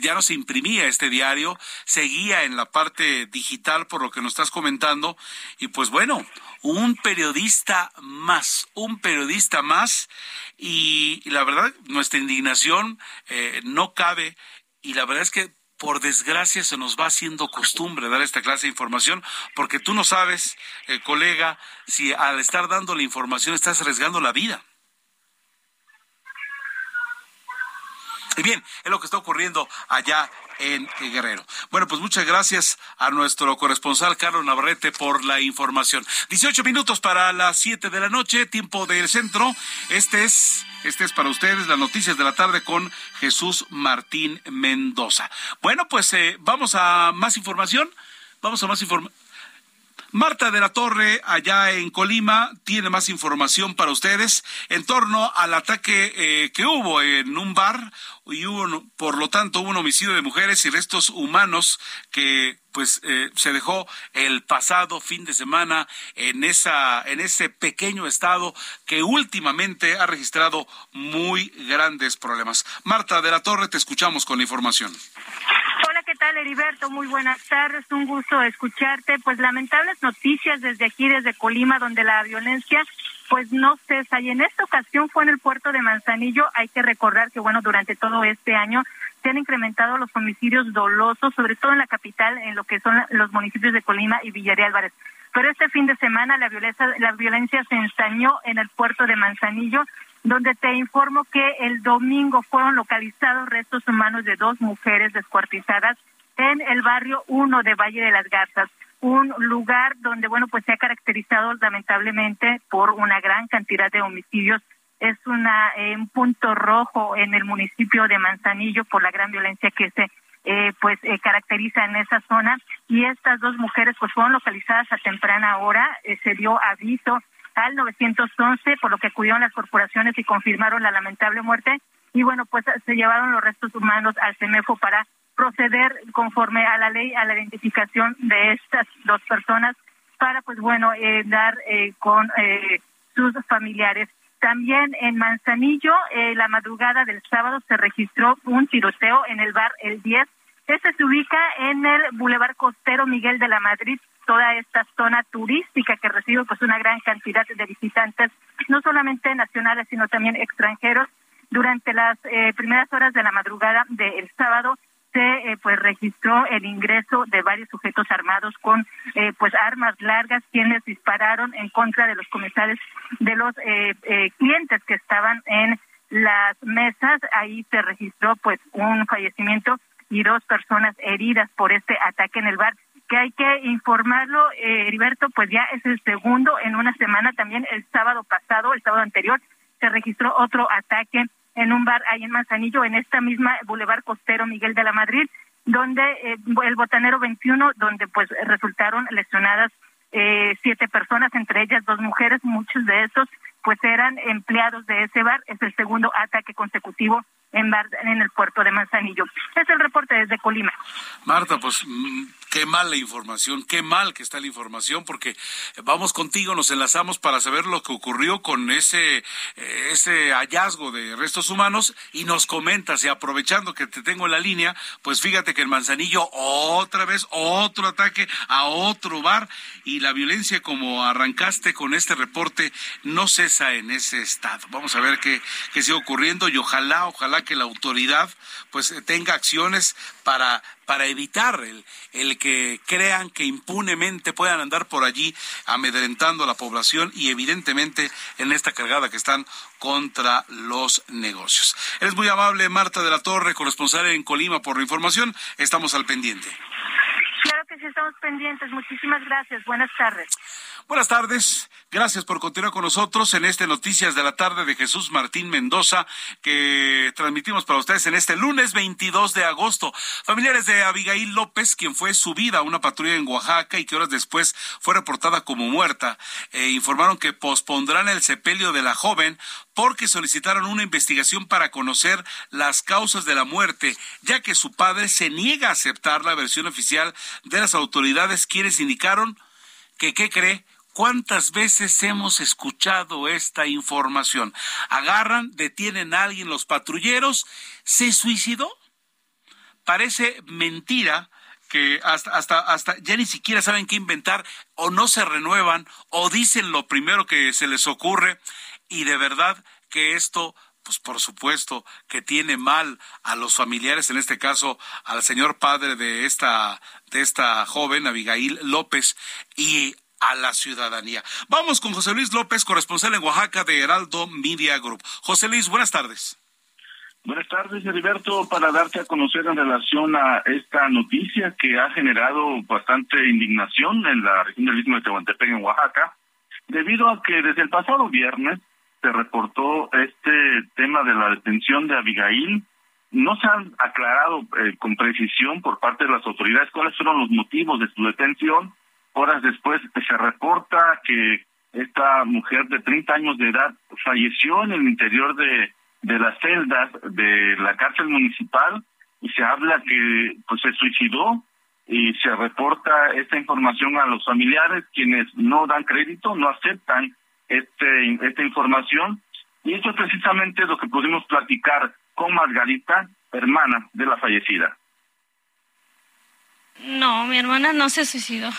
ya no se imprimía este diario, seguía en la parte digital por lo que nos estás comentando. Y pues bueno, un periodista más, un periodista más. Y, la verdad, nuestra indignación eh, no cabe. Y la verdad es que por desgracia se nos va haciendo costumbre dar esta clase de información, porque tú no sabes, eh, colega, si al estar dando la información estás arriesgando la vida. Y bien, es lo que está ocurriendo allá en Guerrero. Bueno, pues muchas gracias a nuestro corresponsal Carlos Navarrete por la información. 18 minutos para las 7 de la noche, tiempo del centro. Este es, este es para ustedes las noticias de la tarde con Jesús Martín Mendoza. Bueno, pues eh, vamos a más información. Vamos a más información. Marta de la Torre, allá en Colima, tiene más información para ustedes en torno al ataque eh, que hubo en un bar y hubo, por lo tanto, un homicidio de mujeres y restos humanos que pues eh, se dejó el pasado fin de semana en esa en ese pequeño estado que últimamente ha registrado muy grandes problemas. Marta de la Torre, te escuchamos con la información. ¿Qué tal, Heriberto? Muy buenas tardes, un gusto escucharte. Pues lamentables noticias desde aquí, desde Colima, donde la violencia pues no cesa. Y en esta ocasión fue en el puerto de Manzanillo. Hay que recordar que, bueno, durante todo este año se han incrementado los homicidios dolosos, sobre todo en la capital, en lo que son los municipios de Colima y Villaría Álvarez. Pero este fin de semana la violencia, la violencia se ensañó en el puerto de Manzanillo donde te informo que el domingo fueron localizados restos humanos de dos mujeres descuartizadas en el barrio 1 de Valle de las Garzas. un lugar donde, bueno, pues se ha caracterizado lamentablemente por una gran cantidad de homicidios. Es una, eh, un punto rojo en el municipio de Manzanillo por la gran violencia que se eh, pues eh, caracteriza en esa zona y estas dos mujeres pues fueron localizadas a temprana hora eh, se dio aviso al 911 por lo que acudieron las corporaciones y confirmaron la lamentable muerte y bueno pues se llevaron los restos humanos al CEMEFO para proceder conforme a la ley a la identificación de estas dos personas para pues bueno dar con sus familiares también en Manzanillo, eh, la madrugada del sábado se registró un tiroteo en el bar El 10. Este se ubica en el Boulevard Costero Miguel de la Madrid, toda esta zona turística que recibe pues una gran cantidad de visitantes, no solamente nacionales, sino también extranjeros. Durante las eh, primeras horas de la madrugada del sábado, se eh, pues registró el ingreso de varios sujetos armados con eh, pues armas largas quienes dispararon en contra de los comensales de los eh, clientes que estaban en las mesas ahí se registró pues un fallecimiento y dos personas heridas por este ataque en el bar que hay que informarlo Heriberto pues ya es el segundo en una semana también el sábado pasado el sábado anterior se registró otro ataque en un bar ahí en Manzanillo, en esta misma Boulevard Costero Miguel de la Madrid, donde eh, el Botanero 21, donde pues resultaron lesionadas eh, siete personas, entre ellas dos mujeres, muchos de esos pues eran empleados de ese bar. Es el segundo ataque consecutivo en, bar, en el puerto de Manzanillo. Es el reporte desde Colima. Marta, pues mm, qué mal la información, qué mal que está la información, porque vamos contigo, nos enlazamos para saber lo que ocurrió con ese, eh, ese hallazgo de restos humanos y nos comentas, y aprovechando que te tengo en la línea, pues fíjate que en Manzanillo otra vez otro ataque a otro bar y la violencia como arrancaste con este reporte no cesa en ese estado. Vamos a ver qué, qué sigue ocurriendo y ojalá, ojalá que la autoridad pues tenga acciones para para evitar el, el que crean que impunemente puedan andar por allí amedrentando a la población y evidentemente en esta cargada que están contra los negocios. Eres muy amable, Marta de la Torre, corresponsal en Colima, por la información. Estamos al pendiente. Claro que sí, estamos pendientes. Muchísimas gracias. Buenas tardes. Buenas tardes. Gracias por continuar con nosotros en este Noticias de la Tarde de Jesús Martín Mendoza que transmitimos para ustedes en este lunes 22 de agosto. Familiares de Abigail López, quien fue subida a una patrulla en Oaxaca y que horas después fue reportada como muerta, eh, informaron que pospondrán el sepelio de la joven porque solicitaron una investigación para conocer las causas de la muerte, ya que su padre se niega a aceptar la versión oficial de las autoridades quienes indicaron que, ¿qué cree? ¿Cuántas veces hemos escuchado esta información? Agarran, detienen a alguien los patrulleros, ¿se suicidó? Parece mentira que hasta, hasta, hasta ya ni siquiera saben qué inventar, o no se renuevan, o dicen lo primero que se les ocurre, y de verdad que esto pues por supuesto que tiene mal a los familiares, en este caso al señor padre de esta de esta joven Abigail López y a la ciudadanía. Vamos con José Luis López, corresponsal en Oaxaca de Heraldo Media Group. José Luis, buenas tardes. Buenas tardes, Heriberto, para darte a conocer en relación a esta noticia que ha generado bastante indignación en la región del Istmo de Tehuantepec, en Oaxaca, debido a que desde el pasado viernes se reportó este tema de la detención de Abigail. No se han aclarado eh, con precisión por parte de las autoridades cuáles fueron los motivos de su detención Horas después se reporta que esta mujer de 30 años de edad falleció en el interior de, de las celdas de la cárcel municipal y se habla que pues se suicidó y se reporta esta información a los familiares quienes no dan crédito, no aceptan este esta información y eso es precisamente lo que pudimos platicar con Margarita, hermana de la fallecida. No, mi hermana no se suicidó.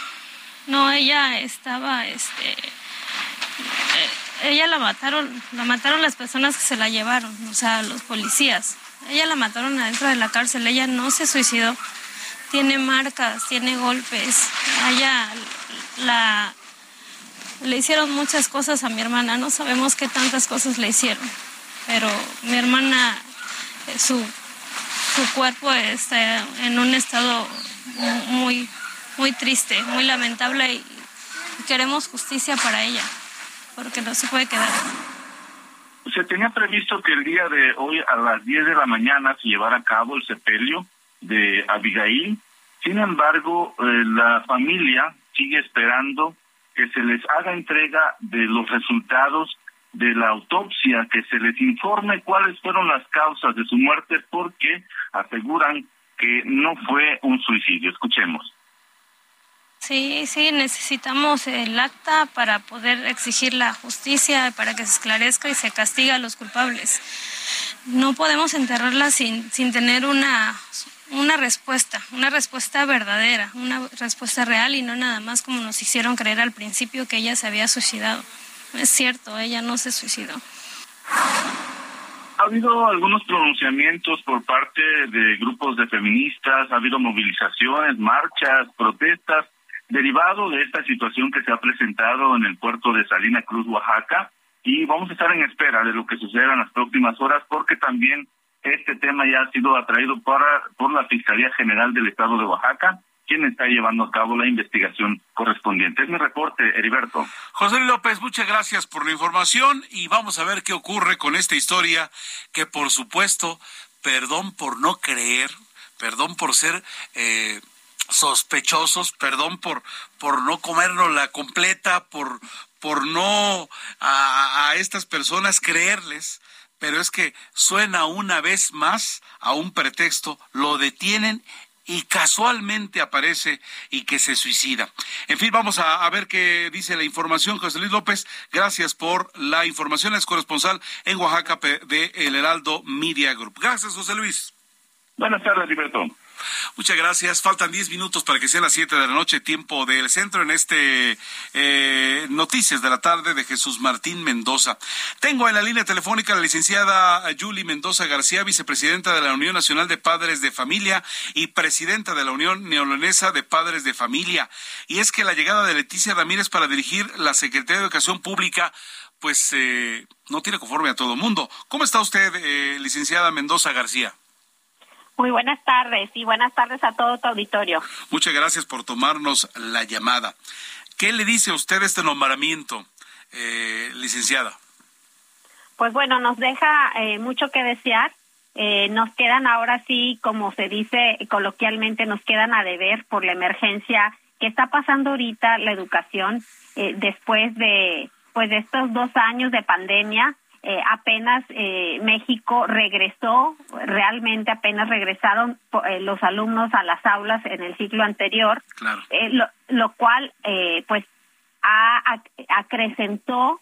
No, ella estaba, este, eh, ella la mataron, la mataron las personas que se la llevaron, o sea, los policías. Ella la mataron adentro de la cárcel, ella no se suicidó. Tiene marcas, tiene golpes. ella la le hicieron muchas cosas a mi hermana, no sabemos qué tantas cosas le hicieron, pero mi hermana, su, su cuerpo está en un estado muy muy triste, muy lamentable y queremos justicia para ella, porque no se puede quedar. Se tenía previsto que el día de hoy a las 10 de la mañana se llevara a cabo el sepelio de Abigail. Sin embargo, eh, la familia sigue esperando que se les haga entrega de los resultados de la autopsia, que se les informe cuáles fueron las causas de su muerte, porque aseguran que no fue un suicidio. Escuchemos. Sí, sí, necesitamos el acta para poder exigir la justicia, para que se esclarezca y se castiga a los culpables. No podemos enterrarla sin, sin tener una, una respuesta, una respuesta verdadera, una respuesta real y no nada más como nos hicieron creer al principio que ella se había suicidado. Es cierto, ella no se suicidó. Ha habido algunos pronunciamientos por parte de grupos de feministas, ha habido movilizaciones, marchas, protestas, derivado de esta situación que se ha presentado en el puerto de Salina Cruz, Oaxaca, y vamos a estar en espera de lo que suceda en las próximas horas, porque también este tema ya ha sido atraído para, por la Fiscalía General del Estado de Oaxaca, quien está llevando a cabo la investigación correspondiente. Es mi reporte, Heriberto. José López, muchas gracias por la información y vamos a ver qué ocurre con esta historia que, por supuesto, perdón por no creer, perdón por ser... Eh, sospechosos, perdón por, por no comernos la completa, por, por no a, a, estas personas creerles, pero es que suena una vez más a un pretexto, lo detienen y casualmente aparece y que se suicida. En fin, vamos a, ver qué dice la información. José Luis López, gracias por la información. Es corresponsal en Oaxaca de El Heraldo Media Group. Gracias, José Luis. Buenas tardes, Liberto. Muchas gracias. Faltan 10 minutos para que sean las 7 de la noche, tiempo del centro, en este eh, Noticias de la tarde de Jesús Martín Mendoza. Tengo en la línea telefónica a la licenciada Julie Mendoza García, vicepresidenta de la Unión Nacional de Padres de Familia y presidenta de la Unión Neolonesa de Padres de Familia. Y es que la llegada de Leticia Ramírez para dirigir la Secretaría de Educación Pública pues eh, no tiene conforme a todo mundo. ¿Cómo está usted, eh, licenciada Mendoza García? Muy buenas tardes y buenas tardes a todo tu auditorio. Muchas gracias por tomarnos la llamada. ¿Qué le dice a usted este nombramiento, eh, licenciada? Pues bueno, nos deja eh, mucho que desear. Eh, nos quedan ahora sí, como se dice coloquialmente, nos quedan a deber por la emergencia que está pasando ahorita la educación después de pues de estos dos años de pandemia eh, apenas eh, México regresó, realmente apenas regresaron eh, los alumnos a las aulas en el ciclo anterior, claro. lo, lo, cual pues ha, acrecentó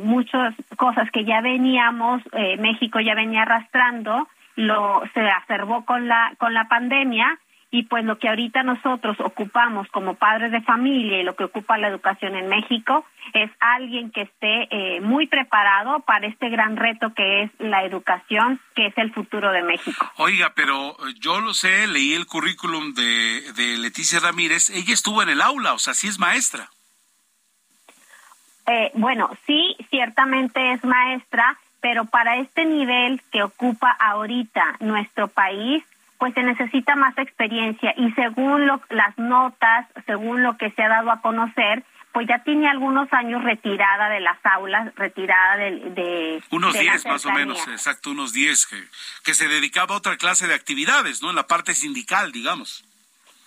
muchas cosas que ya veníamos, México ya venía arrastrando, lo se acervó con la con la pandemia y pues lo que ahorita nosotros ocupamos como padres de familia y lo que ocupa la educación en México es alguien que esté eh, muy preparado para este gran reto que es la educación, que es el futuro de México. Oiga, pero eh, yo lo sé, leí el currículum de, de Leticia Ramírez, ella estuvo en el aula, o sea, sí es maestra. Eh, bueno, sí, ciertamente es maestra, pero para este nivel que ocupa ahorita nuestro país, pues se necesita más experiencia y según lo, las notas, según lo que se ha dado a conocer, pues ya tiene algunos años retirada de las aulas, retirada de... de unos 10 de más o menos, exacto, unos 10, que, que se dedicaba a otra clase de actividades, ¿no? En la parte sindical, digamos.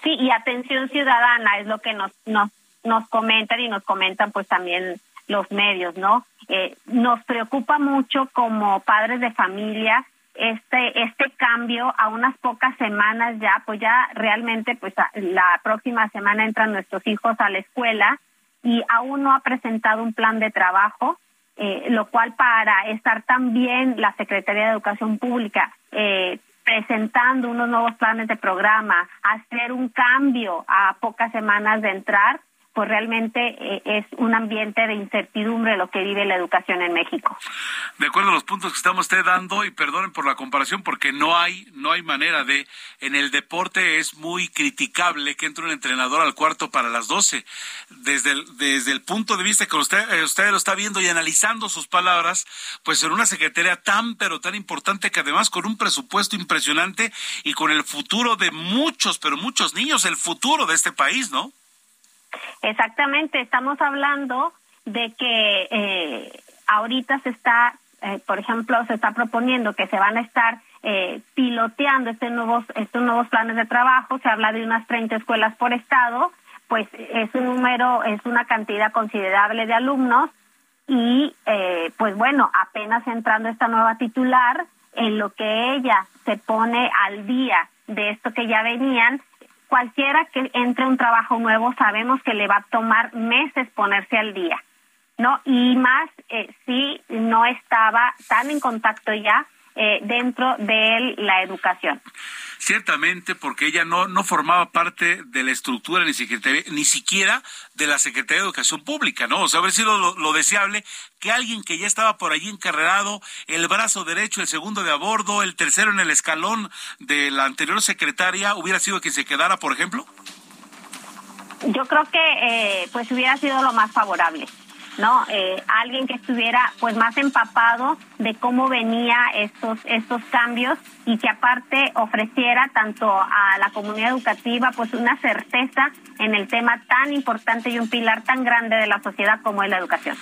Sí, y atención ciudadana es lo que nos, nos, nos comentan y nos comentan pues también los medios, ¿no? Eh, nos preocupa mucho como padres de familia este este cambio a unas pocas semanas ya pues ya realmente pues la próxima semana entran nuestros hijos a la escuela y aún no ha presentado un plan de trabajo eh, lo cual para estar también la Secretaría de Educación Pública eh, presentando unos nuevos planes de programa hacer un cambio a pocas semanas de entrar pues realmente eh, es un ambiente de incertidumbre lo que vive la educación en México. De acuerdo a los puntos que estamos usted dando, y perdonen por la comparación, porque no hay, no hay manera de, en el deporte es muy criticable que entre un entrenador al cuarto para las 12. Desde el, desde el punto de vista que usted, eh, usted lo está viendo y analizando sus palabras, pues en una secretaría tan, pero tan importante que además con un presupuesto impresionante y con el futuro de muchos, pero muchos niños, el futuro de este país, ¿no? Exactamente, estamos hablando de que eh, ahorita se está, eh, por ejemplo, se está proponiendo que se van a estar eh, piloteando este nuevos, estos nuevos planes de trabajo, se habla de unas 30 escuelas por estado, pues es un número, es una cantidad considerable de alumnos y pues bueno, apenas entrando esta nueva titular, en lo que ella se pone al día de esto que ya venían, cualquiera que entre un trabajo nuevo sabemos que le va a tomar meses ponerse al día, ¿no? Y más eh, si no estaba tan en contacto ya eh, dentro de la educación. Ciertamente, porque ella no, no formaba parte de la estructura ni, ni siquiera de la Secretaría de Educación Pública, ¿no? O sea, habría sido lo, deseable que alguien que ya estaba por allí encarrerado, el brazo derecho, el segundo de a bordo, el tercero en el escalón de la anterior secretaria, hubiera sido quien se quedara, por ejemplo. Yo creo que eh, pues hubiera sido lo más favorable. ¿No? Eh, alguien que estuviera pues más empapado de cómo venía estos estos cambios y que aparte ofreciera tanto a la comunidad educativa pues una certeza en el tema tan importante y un pilar tan grande de la sociedad como es la educación.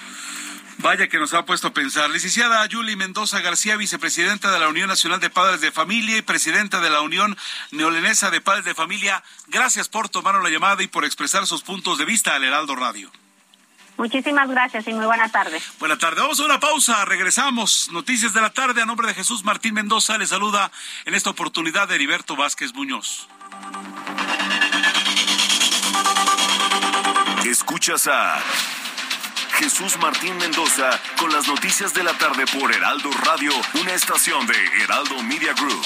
Vaya que nos ha puesto a pensar. Licenciada Yuli Mendoza García, vicepresidenta de la Unión Nacional de Padres de Familia y presidenta de la Unión Neolenesa de Padres de Familia, gracias por tomar la llamada y por expresar sus puntos de vista al Heraldo Radio. Muchísimas gracias y muy buena tarde. Buena tarde. Vamos a una pausa. Regresamos. Noticias de la tarde. A nombre de Jesús Martín Mendoza le saluda en esta oportunidad de Heriberto Vázquez Muñoz. Escuchas a Jesús Martín Mendoza con las noticias de la tarde por Heraldo Radio, una estación de Heraldo Media Group.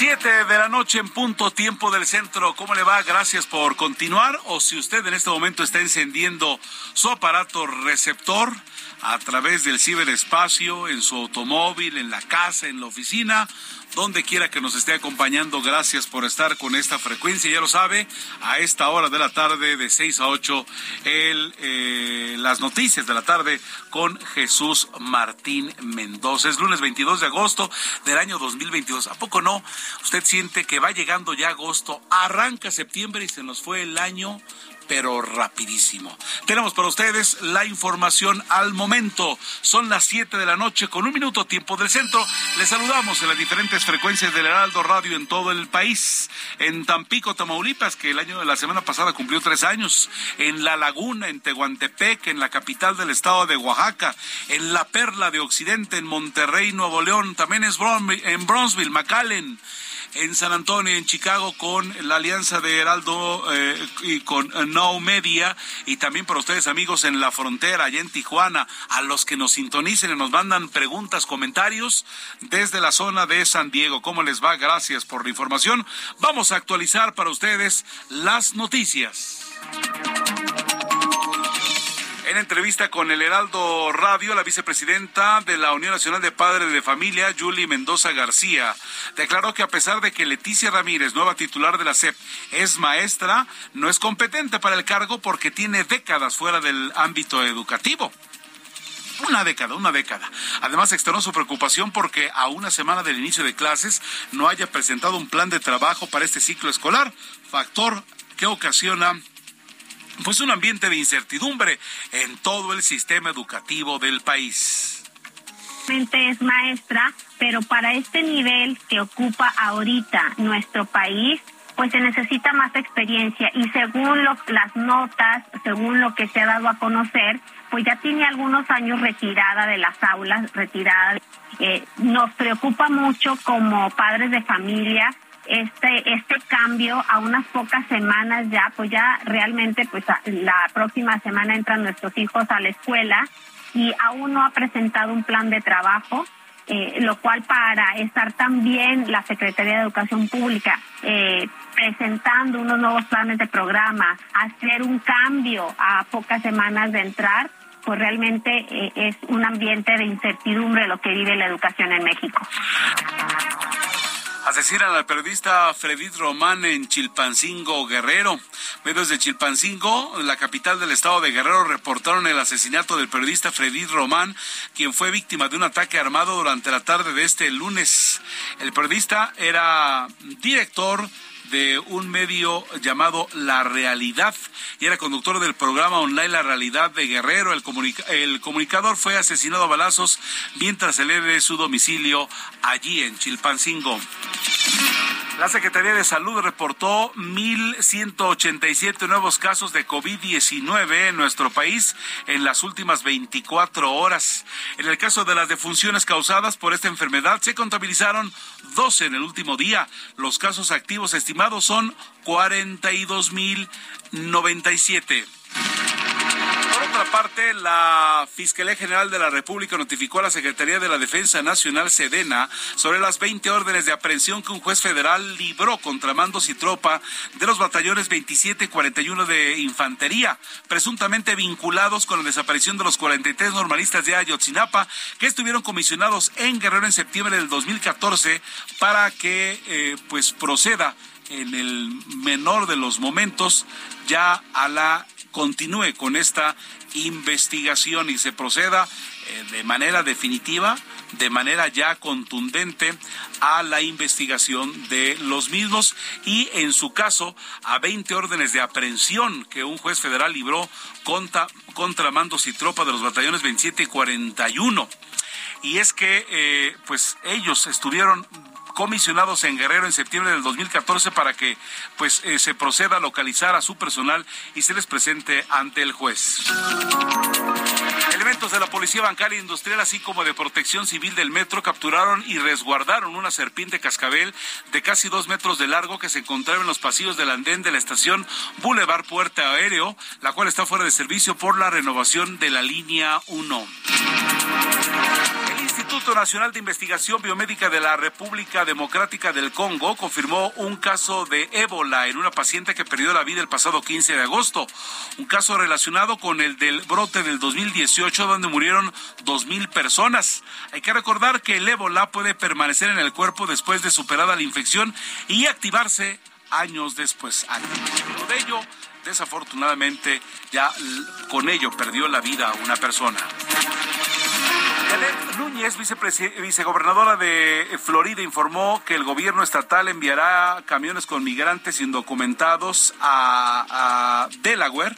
Siete de la noche en punto tiempo del centro. ¿Cómo le va? Gracias por continuar. O si usted en este momento está encendiendo su aparato receptor a través del ciberespacio, en su automóvil, en la casa, en la oficina, donde quiera que nos esté acompañando. Gracias por estar con esta frecuencia. Ya lo sabe, a esta hora de la tarde, de 6 a 8, el, eh, las noticias de la tarde con Jesús Martín Mendoza. Es lunes 22 de agosto del año 2022. ¿A poco no? Usted siente que va llegando ya agosto, arranca septiembre y se nos fue el año pero rapidísimo. Tenemos para ustedes la información al momento. Son las 7 de la noche con un minuto tiempo del centro. Les saludamos en las diferentes frecuencias del Heraldo Radio en todo el país. En Tampico, Tamaulipas, que el año de la semana pasada cumplió tres años. En La Laguna, en Tehuantepec, en la capital del estado de Oaxaca. En La Perla de Occidente, en Monterrey, Nuevo León. También es en Bronzeville, McAllen en San Antonio, en Chicago, con la alianza de Heraldo eh, y con No Media, y también para ustedes, amigos, en la frontera, allá en Tijuana, a los que nos sintonicen y nos mandan preguntas, comentarios desde la zona de San Diego. ¿Cómo les va? Gracias por la información. Vamos a actualizar para ustedes las noticias. En entrevista con el Heraldo Radio, la vicepresidenta de la Unión Nacional de Padres de Familia, Julie Mendoza García, declaró que a pesar de que Leticia Ramírez, nueva titular de la SEP, es maestra, no es competente para el cargo porque tiene décadas fuera del ámbito educativo. una década, una década. Además, externó su preocupación porque a una semana del inicio de clases no haya presentado un plan de trabajo para este ciclo escolar, factor que ocasiona pues un ambiente de incertidumbre en todo el sistema educativo del país. Es maestra, pero para este nivel que ocupa ahorita nuestro país, pues se necesita más experiencia y según las notas, según lo que se ha dado a conocer, pues ya tiene algunos años retirada de las aulas, retirada. Eh, nos preocupa mucho como padres de familia este este cambio a unas pocas semanas ya, pues ya realmente pues la próxima semana entran nuestros hijos a la escuela y aún no ha presentado un plan de trabajo. Eh, lo cual para estar también la Secretaría de Educación Pública eh, presentando unos nuevos planes de programa, hacer un cambio a pocas semanas de entrar, pues realmente eh, es un ambiente de incertidumbre lo que vive la educación en México. Asesinan al periodista Fredit Román en Chilpancingo, Guerrero. Medios de Chilpancingo, la capital del estado de Guerrero, reportaron el asesinato del periodista Fredit Román, quien fue víctima de un ataque armado durante la tarde de este lunes. El periodista era director de un medio llamado La Realidad y era conductor del programa online La Realidad de Guerrero. El, el comunicador fue asesinado a balazos mientras de su domicilio allí en Chilpancingo. La Secretaría de Salud reportó 1.187 nuevos casos de COVID-19 en nuestro país en las últimas 24 horas. En el caso de las defunciones causadas por esta enfermedad, se contabilizaron 12 en el último día. Los casos activos estimados son 42.097 otra parte, la Fiscalía General de la República notificó a la Secretaría de la Defensa Nacional Sedena sobre las 20 órdenes de aprehensión que un juez federal libró contra mandos y tropa de los batallones 27 y 41 de Infantería, presuntamente vinculados con la desaparición de los 43 normalistas de Ayotzinapa que estuvieron comisionados en Guerrero en septiembre del 2014 para que eh, pues proceda en el menor de los momentos ya a la continúe con esta investigación y se proceda eh, de manera definitiva, de manera ya contundente a la investigación de los mismos y en su caso a 20 órdenes de aprehensión que un juez federal libró contra, contra mandos y tropa de los batallones 27 y 41. Y es que eh, pues ellos estuvieron comisionados en Guerrero en septiembre del 2014 para que pues eh, se proceda a localizar a su personal y se les presente ante el juez. Elementos de la Policía Bancaria e Industrial, así como de Protección Civil del Metro, capturaron y resguardaron una serpiente cascabel de casi dos metros de largo que se encontraba en los pasillos del andén de la estación Boulevard Puerta Aéreo, la cual está fuera de servicio por la renovación de la línea 1. Instituto Nacional de Investigación Biomédica de la República Democrática del Congo confirmó un caso de ébola en una paciente que perdió la vida el pasado 15 de agosto, un caso relacionado con el del brote del 2018 donde murieron 2.000 personas. Hay que recordar que el ébola puede permanecer en el cuerpo después de superada la infección y activarse años después. de ello, desafortunadamente, ya con ello perdió la vida una persona. Núñez, vicegobernadora de Florida, informó que el gobierno estatal enviará camiones con migrantes indocumentados a, Delaware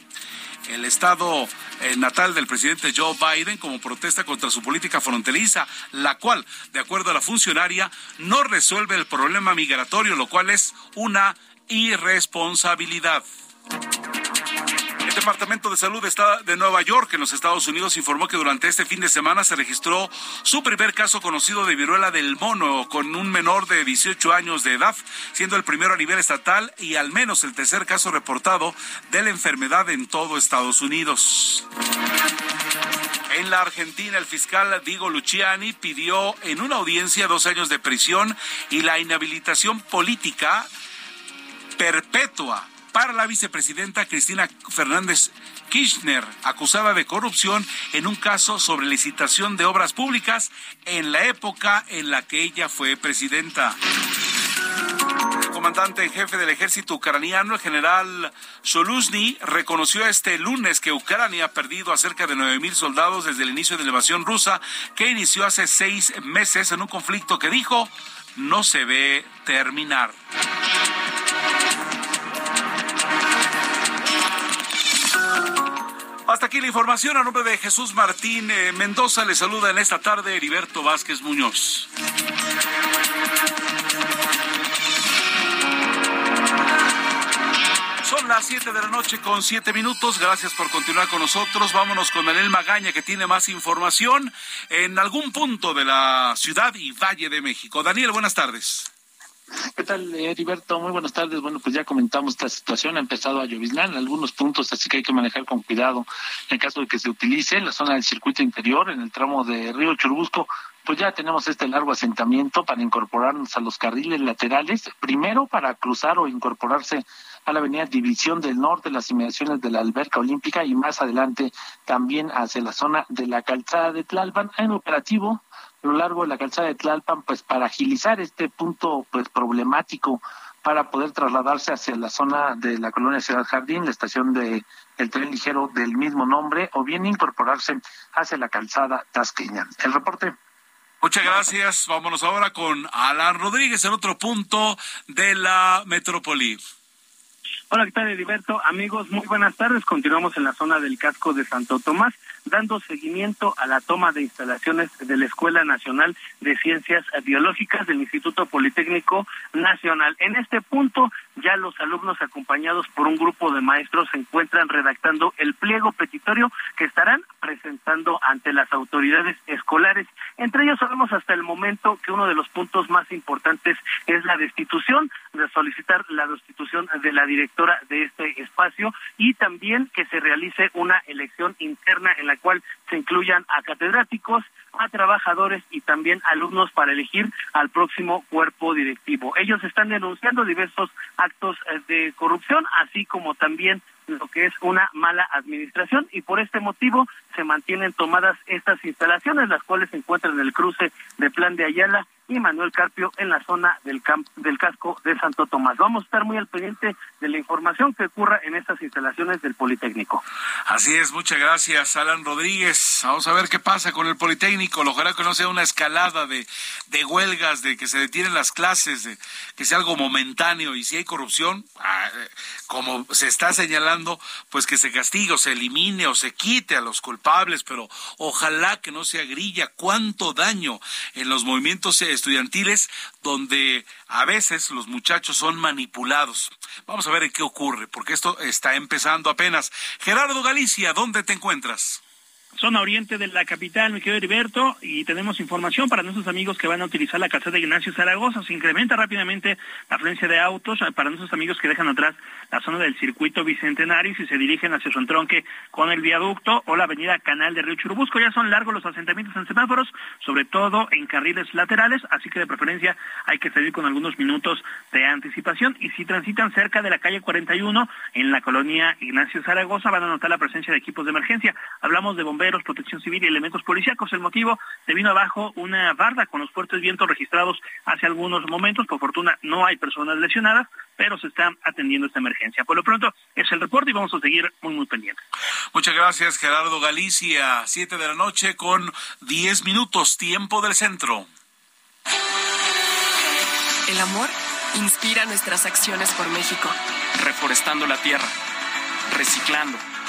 el estado eh, natal del presidente Joe Biden como protesta contra su política fronteriza, la cual, de acuerdo a la funcionaria, no resuelve el problema migratorio, lo cual es una irresponsabilidad. El Departamento de Salud de Nueva York, en los Estados Unidos, informó que durante este fin de semana se registró su primer caso conocido de viruela del mono con un menor de 18 años de edad, siendo el primero a nivel estatal y al menos el tercer caso reportado de la enfermedad en todo Estados Unidos. En la Argentina, el fiscal Diego Luciani pidió en una audiencia dos años de prisión y la inhabilitación política perpetua para la vicepresidenta Cristina Fernández Kirchner, acusada de corrupción en un caso sobre licitación de obras públicas en la época en la que ella fue presidenta comandante en jefe del ejército ucraniano, el general Soluzny, reconoció este lunes que Ucrania ha perdido a cerca de 9.000 soldados desde el inicio de la invasión rusa, que inició hace seis meses en un conflicto que dijo no se ve terminar. Hasta aquí la información. A nombre de Jesús Martín eh, Mendoza le saluda en esta tarde Heriberto Vázquez Muñoz. Son las 7 de la noche con 7 minutos. Gracias por continuar con nosotros. Vámonos con Daniel Magaña que tiene más información en algún punto de la ciudad y Valle de México. Daniel, buenas tardes. ¿Qué tal, Heriberto? Muy buenas tardes. Bueno, pues ya comentamos esta situación. Ha empezado a lloviznar en algunos puntos, así que hay que manejar con cuidado en caso de que se utilice en la zona del circuito interior, en el tramo de Río Churubusco. Pues ya tenemos este largo asentamiento para incorporarnos a los carriles laterales, primero para cruzar o incorporarse a la avenida División del Norte, las inmediaciones de la Alberca Olímpica y más adelante también hacia la zona de la calzada de Tlalpan en operativo a lo largo de la calzada de Tlalpan, pues para agilizar este punto pues problemático para poder trasladarse hacia la zona de la colonia Ciudad Jardín, la estación de el tren ligero del mismo nombre, o bien incorporarse hacia la calzada tasqueña. El reporte. Muchas gracias. Vámonos ahora con Alan Rodríguez en otro punto de la metrópoli. Hola, ¿qué tal, Heriberto? Amigos, muy buenas tardes. Continuamos en la zona del casco de Santo Tomás dando seguimiento a la toma de instalaciones de la Escuela Nacional de Ciencias Biológicas del Instituto Politécnico Nacional. En este punto, ya los alumnos acompañados por un grupo de maestros se encuentran redactando el pliego petitorio que estarán presentando ante las autoridades escolares. Entre ellos sabemos hasta el momento que uno de los puntos más importantes es la destitución, de solicitar la destitución de la directora de este espacio y también que se realice una elección interna en la cual se incluyan a catedráticos, a trabajadores y también alumnos para elegir al próximo cuerpo directivo. Ellos están denunciando diversos actos eh, de corrupción, así como también lo que es una mala administración y por este motivo se mantienen tomadas estas instalaciones, las cuales se encuentran en el cruce de Plan de Ayala y Manuel Carpio en la zona del, del casco de Santo Tomás. Vamos a estar muy al pendiente de la información que ocurra en estas instalaciones del Politécnico. Así es, muchas gracias, Alan Rodríguez. Vamos a ver qué pasa con el Politécnico. Ojalá que no sea una escalada de, de huelgas, de que se detienen las clases, de que sea algo momentáneo y si hay corrupción, ah, como se está señalando, pues que se castigue o se elimine o se quite a los culpables, pero ojalá que no sea grilla. ¿Cuánto daño en los movimientos estudiantiles donde a veces los muchachos son manipulados. Vamos a ver qué ocurre, porque esto está empezando apenas. Gerardo Galicia, ¿dónde te encuentras? Zona oriente de la capital, mi querido Heriberto, y tenemos información para nuestros amigos que van a utilizar la calzada de Ignacio Zaragoza. Se incrementa rápidamente la afluencia de autos eh, para nuestros amigos que dejan atrás la zona del circuito bicentenario y se dirigen hacia su entronque con el viaducto o la avenida Canal de Río Churubusco. Ya son largos los asentamientos en semáforos, sobre todo en carriles laterales, así que de preferencia hay que salir con algunos minutos de anticipación. Y si transitan cerca de la calle 41 en la colonia Ignacio Zaragoza, van a notar la presencia de equipos de emergencia. Hablamos de bomberos protección civil y elementos policíacos. El motivo, se vino abajo una barda con los fuertes vientos registrados hace algunos momentos. Por fortuna no hay personas lesionadas, pero se está atendiendo esta emergencia. Por lo pronto es el reporte y vamos a seguir muy, muy pendientes. Muchas gracias, Gerardo Galicia. Siete de la noche con diez minutos, tiempo del centro. El amor inspira nuestras acciones por México. Reforestando la tierra, reciclando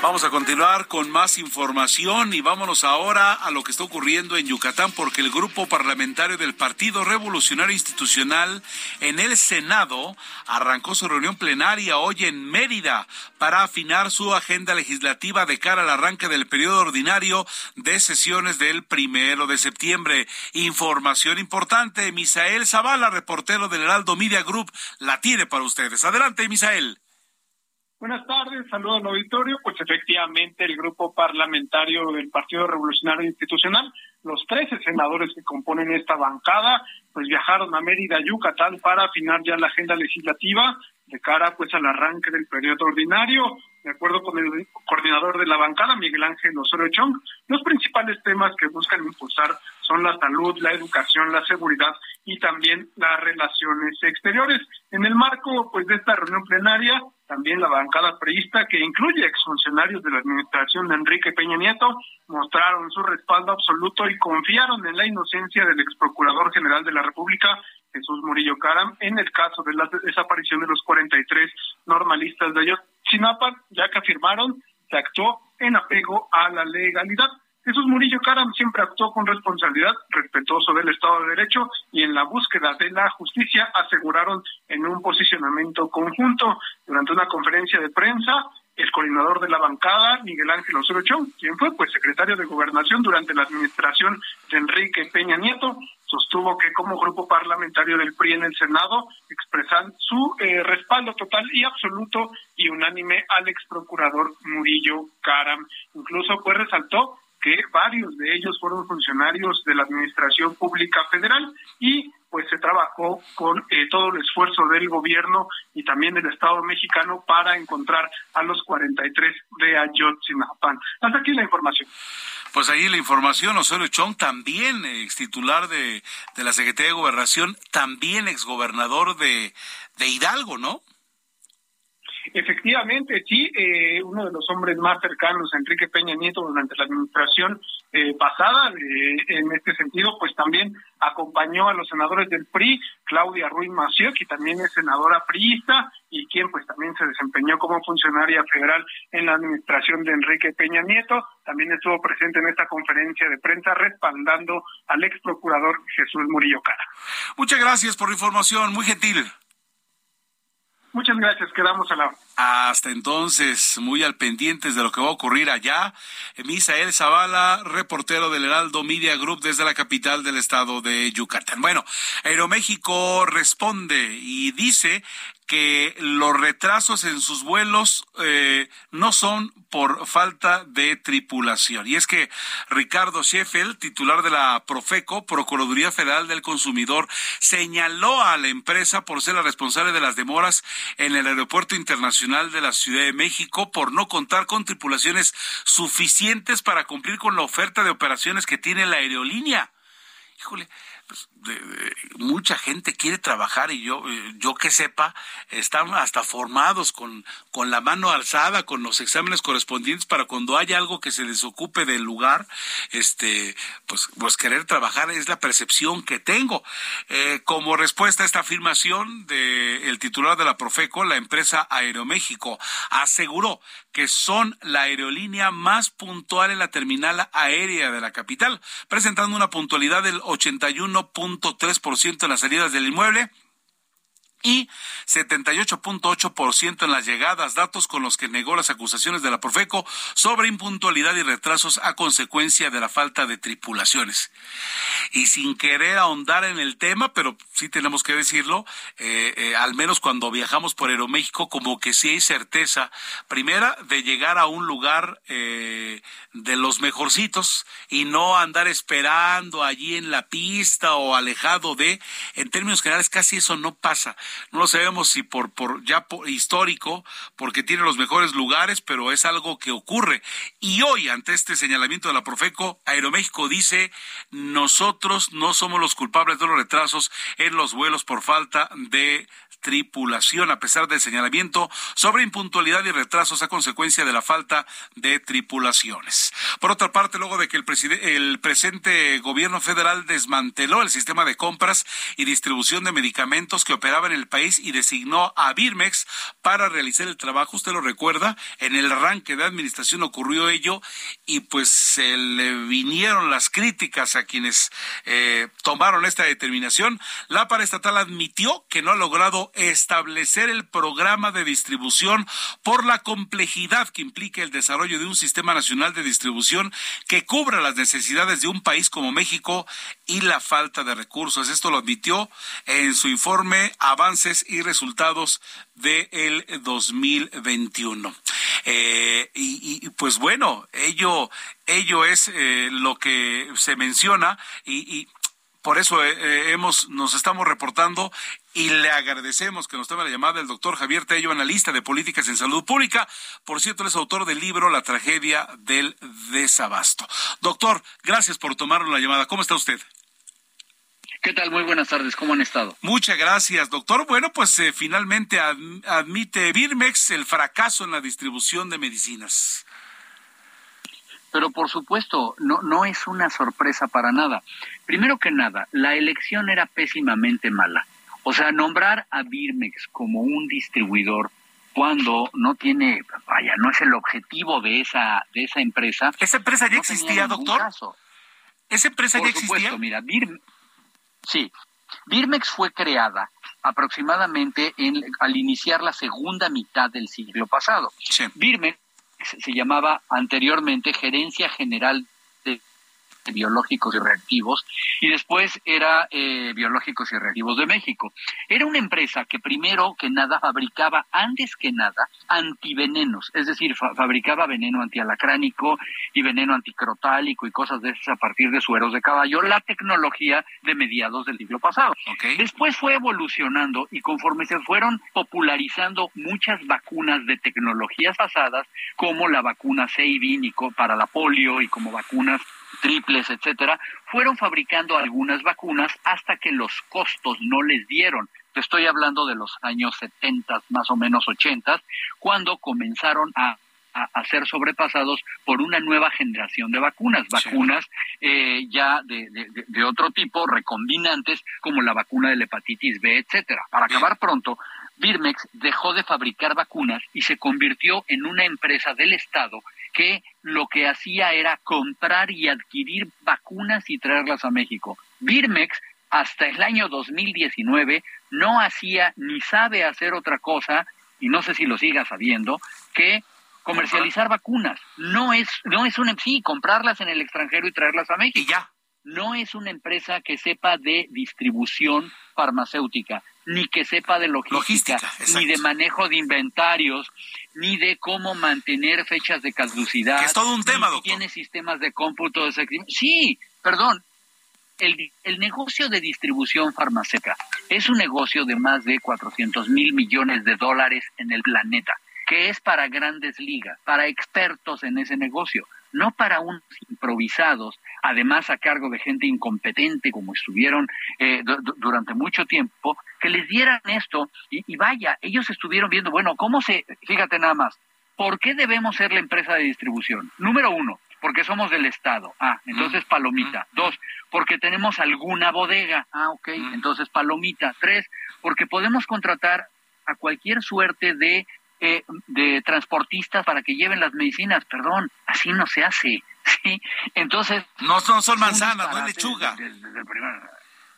Vamos a continuar con más información y vámonos ahora a lo que está ocurriendo en Yucatán porque el grupo parlamentario del Partido Revolucionario Institucional en el Senado arrancó su reunión plenaria hoy en Mérida para afinar su agenda legislativa de cara al arranque del periodo ordinario de sesiones del primero de septiembre. Información importante, Misael Zavala, reportero del Heraldo Media Group, la tiene para ustedes. Adelante, Misael. Buenas tardes, saludos al auditorio. Pues efectivamente el grupo parlamentario del Partido Revolucionario Institucional Los 13 senadores que componen esta bancada pues viajaron a Mérida, Yucatán para afinar ya la agenda legislativa de cara pues al arranque del periodo ordinario. De acuerdo con el coordinador de la bancada, Miguel Ángel Osorio Chong, los principales temas que buscan impulsar son la salud, la educación, la seguridad y también las relaciones exteriores. En el marco pues de esta reunión plenaria, también la bancada priista, que incluye exfuncionarios de la administración de Enrique Peña Nieto, mostraron su respaldo absoluto y confiaron en la inocencia del ex procurador general de la República, Jesús Murillo Caram, en el caso de la desaparición de los 43 normalistas de Ayotzinapa, ya que afirmaron se actuó en apego a la legalidad. Jesús Murillo Caram siempre actuó con responsabilidad, respetuoso del Estado de Derecho y en la búsqueda de la justicia aseguraron en un posicionamiento conjunto. Durante una conferencia de prensa, el coordinador de la bancada, Miguel Ángel Osorio Chong, quien fue pues secretario de Gobernación durante la administración de Enrique Peña Nieto, sostuvo que como grupo parlamentario del PRI en el Senado expresan su eh, respaldo total y absoluto y unánime al ex procurador Murillo Caram. Incluso pues resaltó que varios de ellos fueron funcionarios de la Administración Pública Federal y pues se trabajó con eh, todo el esfuerzo del gobierno y también del Estado mexicano para encontrar a los 43 de Ayotzinapa. Hasta aquí la información. Pues ahí la información, Osorio Chong, también ex titular de, de la Secretaría de Gobernación, también ex gobernador de, de Hidalgo, ¿no? Efectivamente, sí, eh, uno de los hombres más cercanos a Enrique Peña Nieto durante la administración eh, pasada, eh, en este sentido, pues también acompañó a los senadores del PRI, Claudia Ruiz Mació, que también es senadora priista y quien pues también se desempeñó como funcionaria federal en la administración de Enrique Peña Nieto, también estuvo presente en esta conferencia de prensa respaldando al ex procurador Jesús Murillo Cara. Muchas gracias por la información, muy gentil. Muchas gracias, quedamos a la. Hasta entonces, muy al pendientes de lo que va a ocurrir allá. Misael Zavala, reportero del Heraldo Media Group desde la capital del estado de Yucatán. Bueno, Aeroméxico responde y dice que los retrasos en sus vuelos eh, no son por falta de tripulación. Y es que Ricardo Sheffield, titular de la Profeco, Procuraduría Federal del Consumidor, señaló a la empresa por ser la responsable de las demoras en el Aeropuerto Internacional de la Ciudad de México por no contar con tripulaciones suficientes para cumplir con la oferta de operaciones que tiene la aerolínea. Híjole, pues, mucha gente quiere trabajar y yo, eh, yo que sepa, están hasta formados con, con la mano alzada, con los exámenes correspondientes para cuando haya algo que se desocupe del lugar, este, pues, pues querer trabajar es la percepción que tengo. Eh, como respuesta a esta afirmación del el titular de la Profeco, la empresa Aeroméxico aseguró que son la aerolínea más puntual en la terminal aérea de la capital, presentando una puntualidad del 81 ciento en las salidas del inmueble y 78.8% en las llegadas, datos con los que negó las acusaciones de la Profeco sobre impuntualidad y retrasos a consecuencia de la falta de tripulaciones. Y sin querer ahondar en el tema, pero sí tenemos que decirlo, eh, eh, al menos cuando viajamos por Aeroméxico, como que sí hay certeza, primera, de llegar a un lugar eh, de los mejorcitos y no andar esperando allí en la pista o alejado de, en términos generales casi eso no pasa. No lo sabemos si por, por ya por histórico, porque tiene los mejores lugares, pero es algo que ocurre. Y hoy, ante este señalamiento de la Profeco, Aeroméxico dice, nosotros no somos los culpables de los retrasos en los vuelos por falta de tripulación, a pesar del señalamiento sobre impuntualidad y retrasos a consecuencia de la falta de tripulaciones. Por otra parte, luego de que el, el presente gobierno federal desmanteló el sistema de compras y distribución de medicamentos que operaba en el país y designó a Birmex para realizar el trabajo, usted lo recuerda, en el arranque de administración ocurrió ello y pues se le vinieron las críticas a quienes eh, tomaron esta determinación. La paraestatal admitió que no ha logrado Establecer el programa de distribución por la complejidad que implica el desarrollo de un sistema nacional de distribución que cubra las necesidades de un país como México y la falta de recursos. Esto lo admitió en su informe Avances y Resultados del 2021. Eh, y, pues bueno, ello, ello es eh, lo que se menciona y, por eso eh, hemos, nos estamos reportando y le agradecemos que nos tome la llamada el doctor Javier Tello, analista de políticas en salud pública. Por cierto, es autor del libro La tragedia del desabasto. Doctor, gracias por tomar la llamada. ¿Cómo está usted? ¿Qué tal? Muy buenas tardes. ¿Cómo han estado? Muchas gracias, doctor. Bueno, pues eh, finalmente admite Birmex el fracaso en la distribución de medicinas. Pero por supuesto, no, no es una sorpresa para nada. Primero que nada, la elección era pésimamente mala. O sea, nombrar a Birmex como un distribuidor cuando no tiene, vaya, no es el objetivo de esa de esa empresa. ¿Esa empresa ya existía, doctor? ¿Esa empresa ya existía? Supuesto, mira, Birmex Sí, Birmex fue creada aproximadamente al iniciar la segunda mitad del siglo pasado. Birmex se llamaba anteriormente Gerencia General biológicos y reactivos y después era eh, biológicos y reactivos de México. Era una empresa que primero que nada fabricaba, antes que nada, antivenenos, es decir, fabricaba veneno antialacránico y veneno anticrotálico y cosas de esas a partir de sueros de caballo, la tecnología de mediados del siglo pasado. Después fue evolucionando y conforme se fueron popularizando muchas vacunas de tecnologías pasadas, como la vacuna Sabin para la polio y como vacunas triples, etcétera, fueron fabricando algunas vacunas hasta que los costos no les dieron. Te estoy hablando de los años 70, más o menos 80, cuando comenzaron a, ser sobrepasados por una nueva generación de vacunas, vacunas eh, ya de, de, otro tipo, recombinantes, como la vacuna de la hepatitis B, etcétera. Para acabar pronto, Birmex dejó de fabricar vacunas y se convirtió en una empresa del Estado que lo que hacía era comprar y adquirir vacunas y traerlas a México. Birmex hasta el año 2019 no hacía ni sabe hacer otra cosa, y no sé si lo siga sabiendo, que comercializar vacunas. No es, no es una, sí, comprarlas en el extranjero y traerlas a México. Y ya. No es una empresa que sepa de distribución farmacéutica, ni que sepa de logística, ni de manejo de inventarios, ni de cómo mantener fechas de caducidad. es todo un tema, doctor. Tiene sistemas de cómputo de Sí, perdón. El, el negocio de distribución farmacéutica es un negocio de más de 400 mil millones de dólares en el planeta, que es para grandes ligas, para expertos en ese negocio no para unos improvisados, además a cargo de gente incompetente como estuvieron eh, durante mucho tiempo, que les dieran esto y, vaya, ellos estuvieron viendo, bueno, ¿cómo se, fíjate nada más, ¿por qué debemos ser la empresa de distribución? Número uno, porque somos del Estado. Ah, entonces palomita. Dos, porque tenemos alguna bodega. Ah, ok, entonces palomita. Tres, porque podemos contratar a cualquier suerte de eh, de transportistas para que lleven las medicinas. Perdón, así no se hace. ¿sí? Entonces. No son, son manzanas, no es lechuga.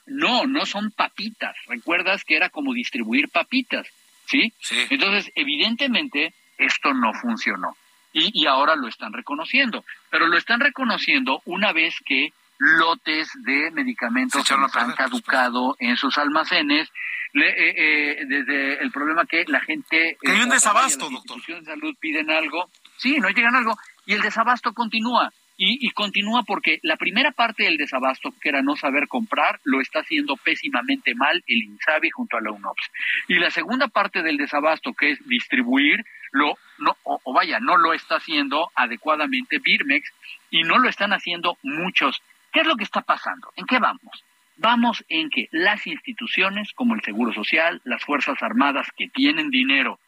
no, no son papitas. ¿Recuerdas que era como distribuir papitas? ¿sí? Entonces, evidentemente, esto no funcionó. Y, y ahora lo están reconociendo. Pero lo están reconociendo una vez que lotes de medicamentos han caducado en sus almacenes le, eh, eh, desde el problema que la gente... Que hay un desabasto, las instituciones de salud piden algo, sí, no llegan algo, y el desabasto continúa. Y, y, continúa porque la primera parte del desabasto, que era no saber comprar, lo está haciendo pésimamente mal el INSABI junto a la UNOPS. Y la segunda parte del desabasto, que es distribuir, lo, no, o, o vaya, no lo está haciendo adecuadamente Birmex y no lo están haciendo muchos. ¿Qué es lo que está pasando? ¿En qué vamos? Vamos en que las instituciones como el Seguro Social, las Fuerzas Armadas que tienen dinero,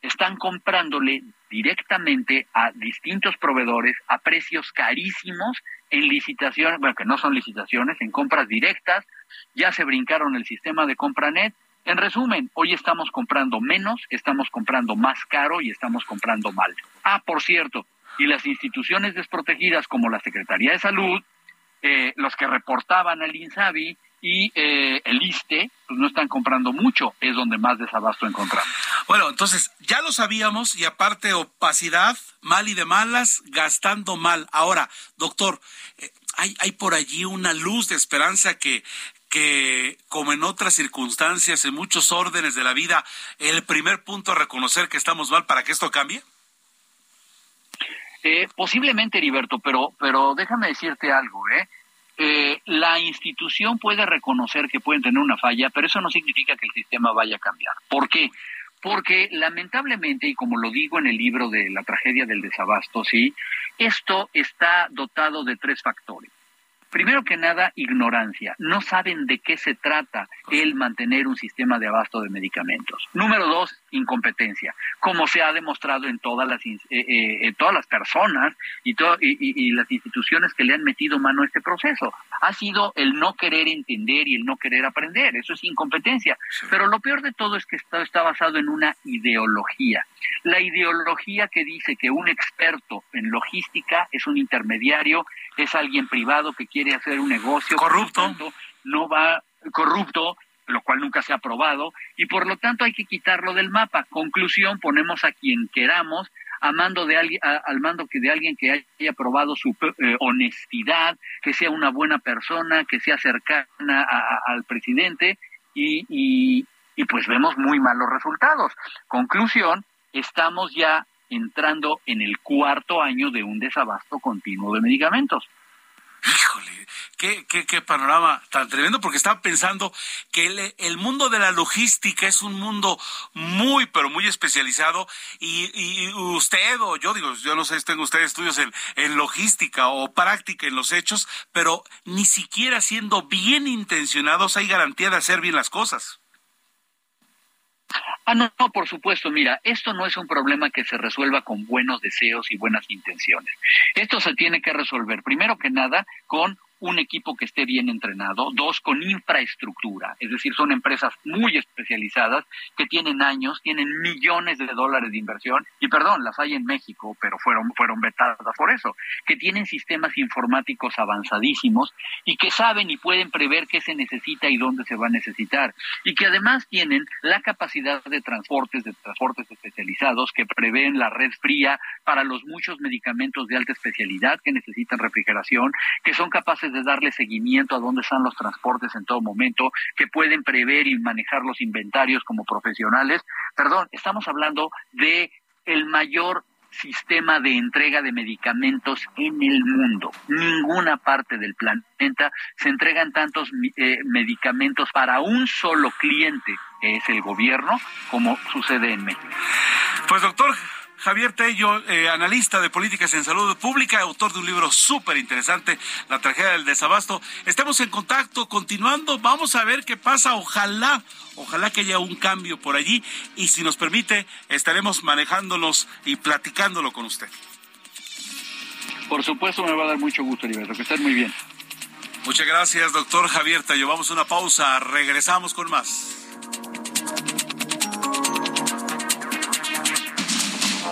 están comprándole directamente a distintos proveedores a precios carísimos en licitaciones, bueno, que no son licitaciones, en compras directas, ya se brincaron el sistema de compranet. En resumen, hoy estamos comprando menos, estamos comprando más caro y estamos comprando mal. Ah, por cierto, y las instituciones desprotegidas como la Secretaría de Salud, eh, los que reportaban al INSABI y eh, el ISTE pues no están comprando mucho, es donde más desabasto encontramos. Bueno, entonces ya lo sabíamos y aparte opacidad, mal y de malas, gastando mal. Ahora, doctor, eh, hay, hay por allí una luz de esperanza que, que, como en otras circunstancias, en muchos órdenes de la vida, el primer punto a reconocer que estamos mal para que esto cambie? Eh, posiblemente, Heriberto, pero, pero déjame decirte algo, ¿eh? Eh, la institución puede reconocer que pueden tener una falla, pero eso no significa que el sistema vaya a cambiar. ¿Por qué? Porque lamentablemente, y como lo digo en el libro de la tragedia del desabasto, sí, esto está dotado de tres factores. Primero que nada, ignorancia. No saben de qué se trata el mantener un sistema de abasto de medicamentos. Número dos, incompetencia, como se ha demostrado en todas las, eh, eh, todas las personas y, y, las instituciones que le han metido mano a este proceso. Ha sido el no querer entender y el no querer aprender. Eso es incompetencia. Pero lo peor de todo es que esto está basado en una ideología. La ideología que dice que un experto en logística es un intermediario, es alguien privado que quiere hacer un negocio. Corrupto. no va corrupto, lo cual nunca se ha probado, y por lo tanto hay que quitarlo del mapa. Conclusión, ponemos a quien queramos a mando de alguien, al mando que de alguien que haya probado su eh, honestidad, que sea una buena persona, que sea cercana al presidente, y, y, y pues vemos muy malos resultados. Conclusión, estamos ya entrando en el cuarto año de un desabasto continuo de medicamentos. Híjole, qué, qué, qué panorama tan tremendo, porque estaba pensando que el, mundo de la logística es un mundo muy, pero muy especializado y, y usted o yo digo, yo no sé si tengo usted estudios en, en logística o práctica en los hechos, pero ni siquiera siendo bien intencionados hay garantía de hacer bien las cosas. Ah, no, no, por supuesto, mira, esto no es un problema que se resuelva con buenos deseos y buenas intenciones. Esto se tiene que resolver, primero que nada, con un equipo que esté bien entrenado, dos, con infraestructura, es decir, son empresas muy especializadas que tienen años, tienen millones de dólares de inversión, y perdón, las hay en México, pero fueron, fueron vetadas por eso, que tienen sistemas informáticos avanzadísimos y que saben y pueden prever qué se necesita y dónde se va a necesitar, y que además tienen la capacidad de transportes, de transportes especializados que prevén la red fría para los muchos medicamentos de alta especialidad que necesitan refrigeración, que son capaces de darle seguimiento a dónde están los transportes en todo momento, que pueden prever y manejar los inventarios como profesionales. Perdón, estamos hablando de el mayor sistema de entrega de medicamentos en el mundo. Ninguna parte del planeta se entregan tantos eh, medicamentos para un solo cliente, que es el gobierno, como sucede en México. Pues doctor, Javier Tello, eh, analista de políticas en salud pública, autor de un libro súper interesante, La tragedia del desabasto. Estemos en contacto, continuando, vamos a ver qué pasa, ojalá, ojalá que haya un cambio por allí y si nos permite, estaremos manejándolos y platicándolo con usted. Por supuesto, me va a dar mucho gusto, Heriberto, que estén muy bien. Muchas gracias, doctor Javier Tello. Vamos a una pausa, regresamos con más.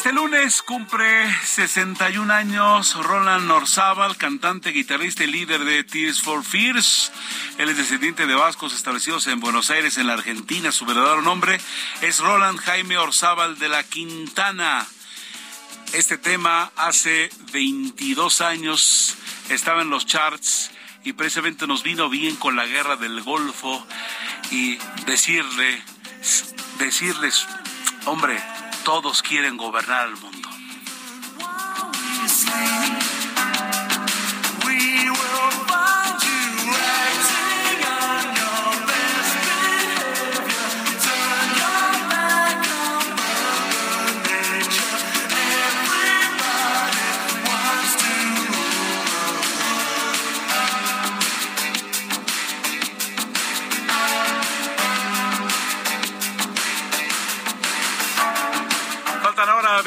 Este lunes cumple 61 años Roland Orzábal, cantante, guitarrista y líder de Tears for Fears. Él es descendiente de vascos establecidos en Buenos Aires, en la Argentina. Su verdadero nombre es Roland Jaime Orzábal de la Quintana. Este tema hace 22 años estaba en los charts y precisamente nos vino bien con la guerra del Golfo y decirle, decirles, hombre, todos quieren gobernar el mundo.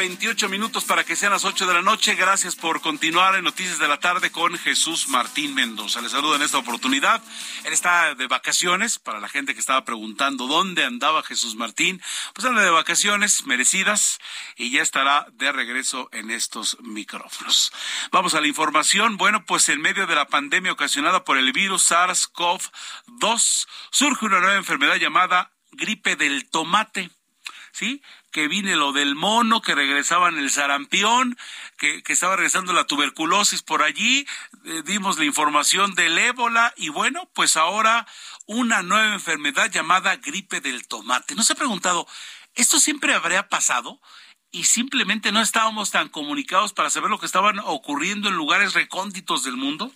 28 minutos para que sean las 8 de la noche. Gracias por continuar en Noticias de la Tarde con Jesús Martín Mendoza. Les saludo en esta oportunidad. Él está de vacaciones, para la gente que estaba preguntando dónde andaba Jesús Martín. Pues anda de vacaciones merecidas y ya estará de regreso en estos micrófonos. Vamos a la información. Bueno, pues en medio de la pandemia ocasionada por el virus SARS-CoV-2 surge una nueva enfermedad llamada gripe del tomate. ¿sí? Que vine lo del mono, que regresaban el sarampión, que, que estaba regresando la tuberculosis por allí, eh, dimos la información del ébola y bueno, pues ahora una nueva enfermedad llamada gripe del tomate. ¿No se ha preguntado, esto siempre habría pasado? y simplemente no estábamos tan comunicados para saber lo que estaban ocurriendo en lugares recónditos del mundo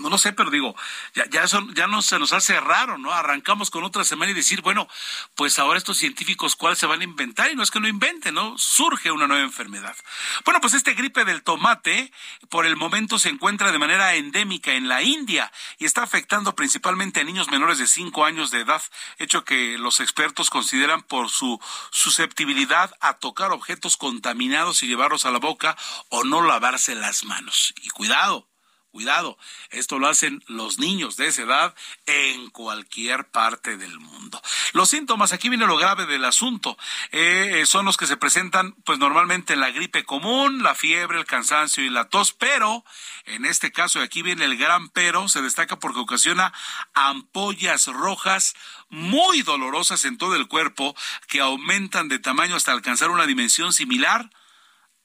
no lo sé, pero digo, ya, ya ya no se nos hace raro, ¿no? Arrancamos con otra semana y decir, bueno, pues ahora estos científicos cuáles se van a inventar, y no es que no inventen, ¿no? Surge una nueva enfermedad. Bueno, pues este gripe del tomate por el momento se encuentra de manera endémica en la India y está afectando principalmente a niños menores de 5 años de edad, hecho que los expertos consideran por su susceptibilidad a tocar objetos contaminados y llevarlos a la boca o no lavarse las manos. Y cuidado, Cuidado, esto lo hacen los niños de esa edad en cualquier parte del mundo. Los síntomas, aquí viene lo grave del asunto, eh, son los que se presentan pues normalmente en la gripe común, la fiebre, el cansancio y la tos, pero en este caso, aquí viene el gran pero, se destaca porque ocasiona ampollas rojas muy dolorosas en todo el cuerpo que aumentan de tamaño hasta alcanzar una dimensión similar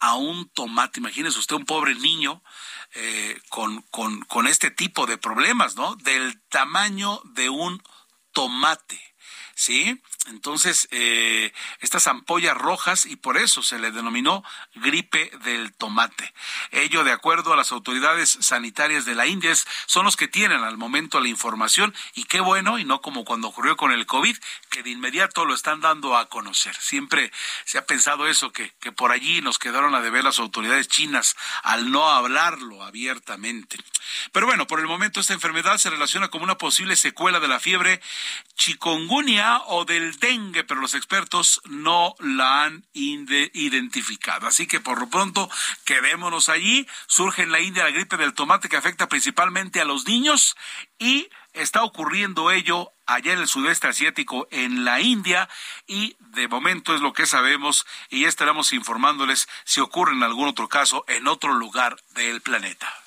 a un tomate. Imagínese usted un pobre niño eh, con, con, con este tipo de problemas, ¿no? Del tamaño de un tomate. ¿sí? Entonces, eh, estas ampollas rojas y por eso se le denominó gripe del tomate. Ello, de acuerdo a las autoridades sanitarias de la India, son los que tienen al momento la información y qué bueno, y no como cuando ocurrió con el COVID, que de inmediato lo están dando a conocer. Siempre se ha pensado eso, que, que por allí nos quedaron a deber las autoridades chinas al no hablarlo abiertamente. Pero bueno, por el momento esta enfermedad se relaciona como una posible secuela de la fiebre chikungunya o del dengue, pero los expertos no la han identificado. Así que por lo pronto quedémonos allí. Surge en la India la gripe del tomate que afecta principalmente a los niños y está ocurriendo ello allá en el sudeste asiático, en la India, y de momento es lo que sabemos y ya estaremos informándoles si ocurre en algún otro caso en otro lugar del planeta.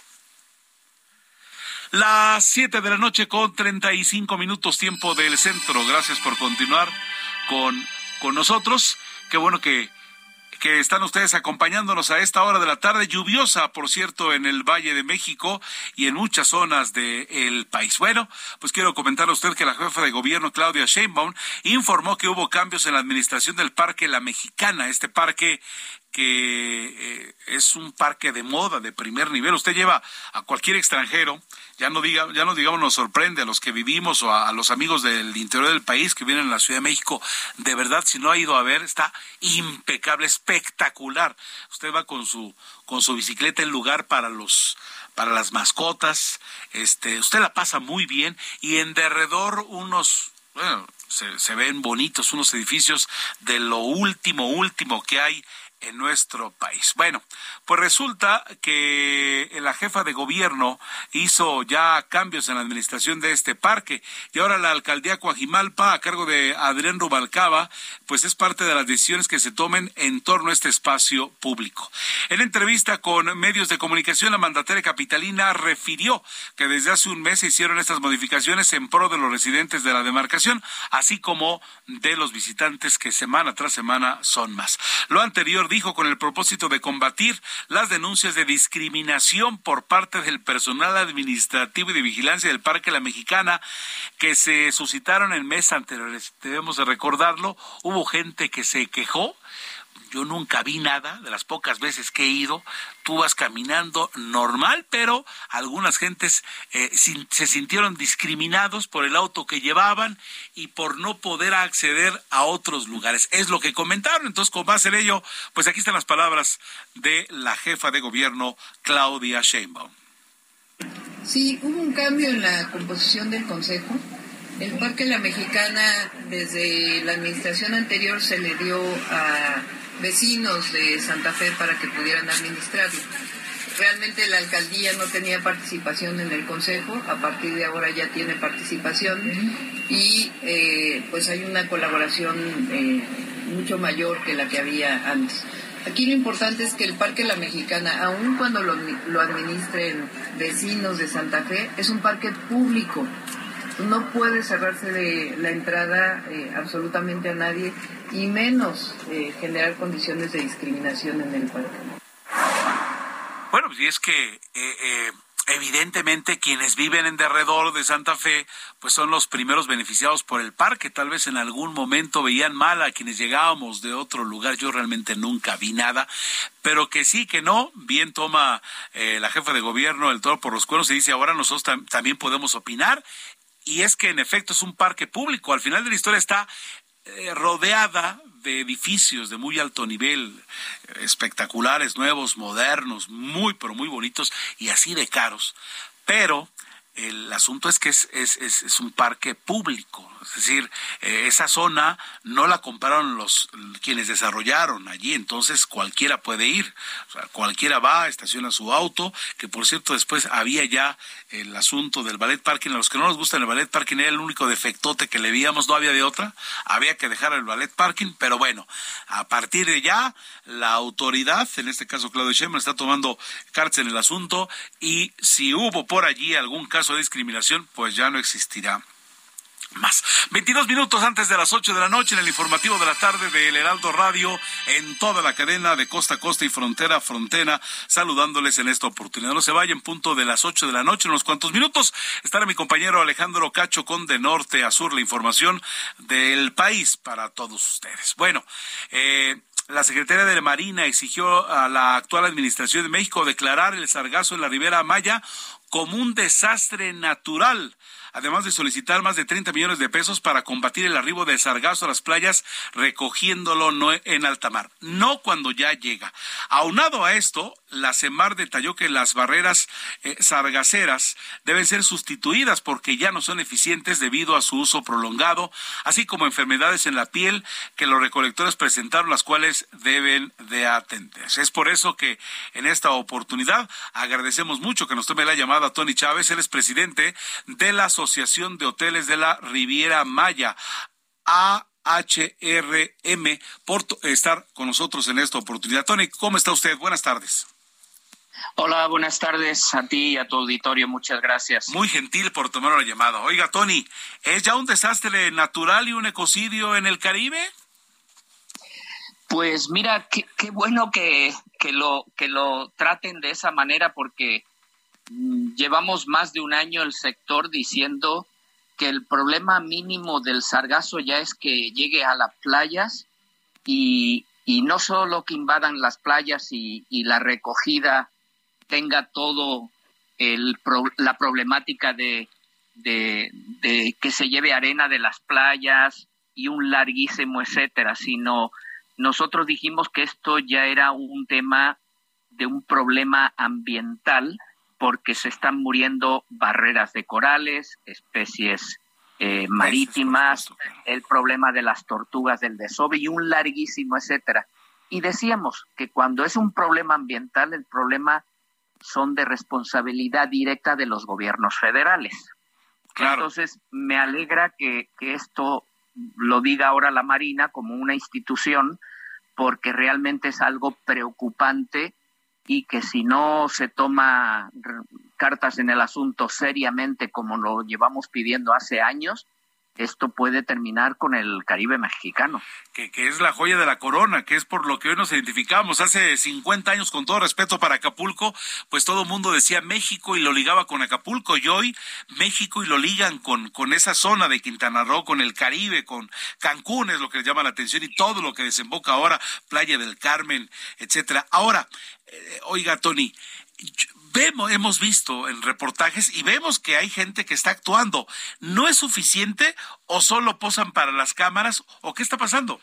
Las 7 de la noche con 35 minutos tiempo del centro. Gracias por continuar con, con nosotros. Qué bueno que, que están ustedes acompañándonos a esta hora de la tarde, lluviosa, por cierto, en el Valle de México y en muchas zonas del país. Bueno, pues quiero comentar a usted que la jefa de gobierno, Claudia Sheinbaum, informó que hubo cambios en la administración del Parque La Mexicana, este parque que eh, es un parque de moda de primer nivel. Usted lleva a cualquier extranjero, ya no diga, ya no digamos nos sorprende a los que vivimos o a, los amigos del interior del país que vienen a la Ciudad de México. De verdad, si no ha ido a ver, está impecable, espectacular. Usted va con su con su bicicleta en lugar para los para las mascotas. Este, usted la pasa muy bien y en derredor unos bueno, se, se ven bonitos unos edificios de lo último, último que hay en nuestro país. Bueno, pues resulta que la jefa de gobierno hizo ya cambios en la administración de este parque y ahora la alcaldía Coajimalpa a cargo de Adrián Rubalcaba, pues es parte de las decisiones que se tomen en torno a este espacio público. En entrevista con medios de comunicación, la mandataria capitalina refirió que desde hace un mes se hicieron estas modificaciones en pro de los residentes de la demarcación, así como de los visitantes que semana tras semana son más. Lo anterior dijo con el propósito de combatir las denuncias de discriminación por parte del personal administrativo y de vigilancia del Parque La Mexicana que se suscitaron en meses anteriores. Debemos de recordarlo, hubo gente que se quejó yo nunca vi nada, de las pocas veces que he ido, tú vas caminando normal, pero algunas gentes eh, se sintieron discriminados por el auto que llevaban y por no poder acceder a otros lugares. Es lo que comentaron. Entonces, con base en ello, pues aquí están las palabras de la jefa de gobierno, Claudia Sheinbaum. Sí, hubo un cambio en la composición del Consejo. El Parque La Mexicana, desde la administración anterior, se le dio a vecinos de Santa Fe para que pudieran administrarlo. Realmente la alcaldía no tenía participación en el consejo, a partir de ahora ya tiene participación y eh, pues hay una colaboración eh, mucho mayor que la que había antes. Aquí lo importante es que el Parque La Mexicana, aun cuando lo, lo administren vecinos de Santa Fe, es un parque público no puede cerrarse de la entrada eh, absolutamente a nadie y menos eh, generar condiciones de discriminación en el parque. Bueno, pues y es que eh, evidentemente quienes viven en derredor de Santa Fe, pues son los primeros beneficiados por el parque. Tal vez en algún momento veían mal a quienes llegábamos de otro lugar. Yo realmente nunca vi nada, pero que sí, que no. Bien toma la jefa de gobierno el toro por los cuernos y dice ahora nosotros también podemos opinar y es que en efecto es un parque público. Al final de la historia está eh, rodeada de edificios de muy alto nivel, espectaculares, nuevos, modernos, muy, pero muy bonitos y así de caros. Pero el asunto es que es, es, es, un parque público, es decir, eh, esa zona no la compraron los quienes desarrollaron allí, entonces cualquiera puede ir, o sea, cualquiera va, estaciona su auto, que por cierto después había ya el asunto del ballet parking, a los que no nos gusta el ballet parking era el único defectote que le veíamos, no había de otra, había que dejar el ballet parking, pero bueno, a partir de ya la autoridad, en este caso Claudio Sheinbaum, está tomando cartas en el asunto y si hubo por allí algún caso de discriminación, pues ya no existirá más. 22 minutos antes de las 8 de la noche en el informativo de la tarde de El Heraldo Radio en toda la cadena de costa a costa y frontera a frontera, saludándoles en esta oportunidad. No se vayan, punto de las 8 de la noche, en unos cuantos minutos estará mi compañero Alejandro Cacho con de norte a sur la información del país para todos ustedes. Bueno, eh, la Secretaría de Marina exigió a la actual Administración de México declarar el sargazo en la Ribera Maya como un desastre natural además de solicitar más de 30 millones de pesos para combatir el arribo de sargazo a las playas, recogiéndolo no en alta mar, no cuando ya llega. Aunado a esto, la CEMAR detalló que las barreras eh, sargaceras deben ser sustituidas porque ya no son eficientes debido a su uso prolongado, así como enfermedades en la piel que los recolectores presentaron, las cuales deben de atenderse. Es por eso que en esta oportunidad agradecemos mucho que nos tome la llamada Tony Chávez, él es presidente de la Asociación de Hoteles de la Riviera Maya. AHRM por estar con nosotros en esta oportunidad. Tony, ¿cómo está usted? Buenas tardes. Hola, buenas tardes a ti y a tu auditorio. Muchas gracias. Muy gentil por tomar la llamada. Oiga, Tony, ¿es ya un desastre natural y un ecocidio en el Caribe? Pues mira, qué, bueno que, que, lo, que lo traten de esa manera porque llevamos más de un año el sector diciendo que el problema mínimo del sargazo ya es que llegue a las playas y, y no solo que invadan las playas y, la recogida tenga todo el, la problemática de, de, que se lleve arena de las playas y un larguísimo etcétera, sino nosotros dijimos que esto ya era un tema de un problema ambiental porque se están muriendo barreras de corales, especies eh, marítimas, el problema de las tortugas del desove y un larguísimo etcétera. Y decíamos que cuando es un problema ambiental, el problema son de responsabilidad directa de los gobiernos federales. Entonces, me alegra que, que esto lo diga ahora la Marina como una institución, porque realmente es algo preocupante y que si no se toma cartas en el asunto seriamente como lo llevamos pidiendo hace años, esto puede terminar con el Caribe mexicano. Que, que, es la joya de la corona, que es por lo que hoy nos identificamos. Hace 50 años, con todo respeto para Acapulco, pues todo el mundo decía México y lo ligaba con Acapulco. Y hoy México y lo ligan con, con esa zona de Quintana Roo, con el Caribe, con Cancún, es lo que les llama la atención, y todo lo que desemboca ahora, Playa del Carmen, etcétera. Ahora, eh, oiga, Tony, vemos, hemos visto en reportajes y vemos que hay gente que está actuando. ¿No es suficiente o solo posan para las cámaras o qué está pasando?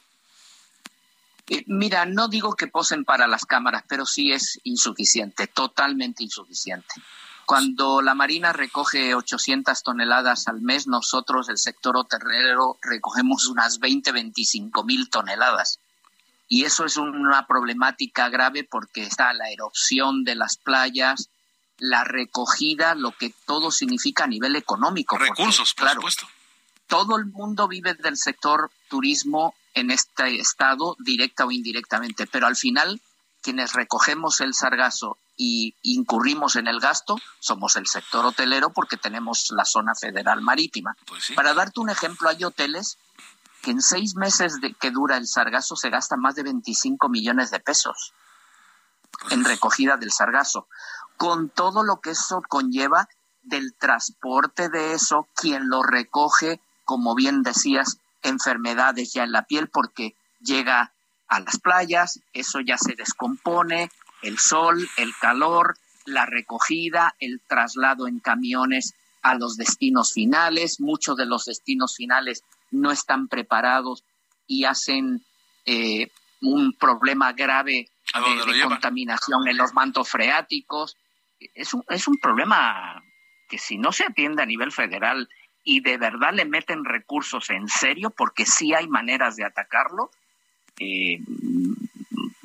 Eh, mira, no digo que posen para las cámaras, pero sí es insuficiente, totalmente insuficiente. Cuando la Marina recoge 800 toneladas al mes, nosotros, el sector hotelero, recogemos unas 20, 25 mil toneladas. Y eso es una problemática grave porque está la erupción de las playas, la recogida, lo que todo significa a nivel económico. Recursos, por supuesto. Todo el mundo vive del sector turismo en este estado, directa o indirectamente, pero al final quienes recogemos el sargazo y incurrimos en el gasto somos el sector hotelero porque tenemos la zona federal marítima. Pues Para darte un ejemplo, hay hoteles que en seis meses de que dura el sargazo se gasta más de 25 millones de pesos pues en recogida del sargazo con todo lo que eso conlleva del transporte de eso, quien lo recoge, como bien decías, enfermedades ya en la piel porque llega a las playas, eso ya se descompone, el sol, el calor, la recogida, el traslado en camiones a los destinos finales. Muchos de los destinos finales no están preparados y hacen eh, un problema grave de contaminación en los mantos freáticos es un, es un problema que si no se atiende a nivel federal y de verdad le meten recursos en serio, porque sí hay maneras de atacarlo, eh,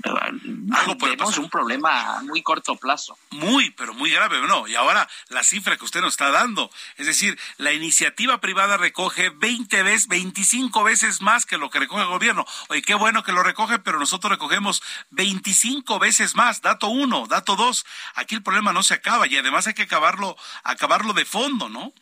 algo tenemos un problema a muy corto plazo. Muy, pero muy grave, ¿no? Y ahora la cifra que usted nos está dando, es decir, la iniciativa privada recoge 20 veces, 25 veces más que lo que recoge el gobierno. Oye, qué bueno que lo recoge, pero nosotros recogemos 25 veces más. Dato uno, dato dos. Aquí el problema no se acaba y además hay que acabarlo, acabarlo de fondo, ¿no?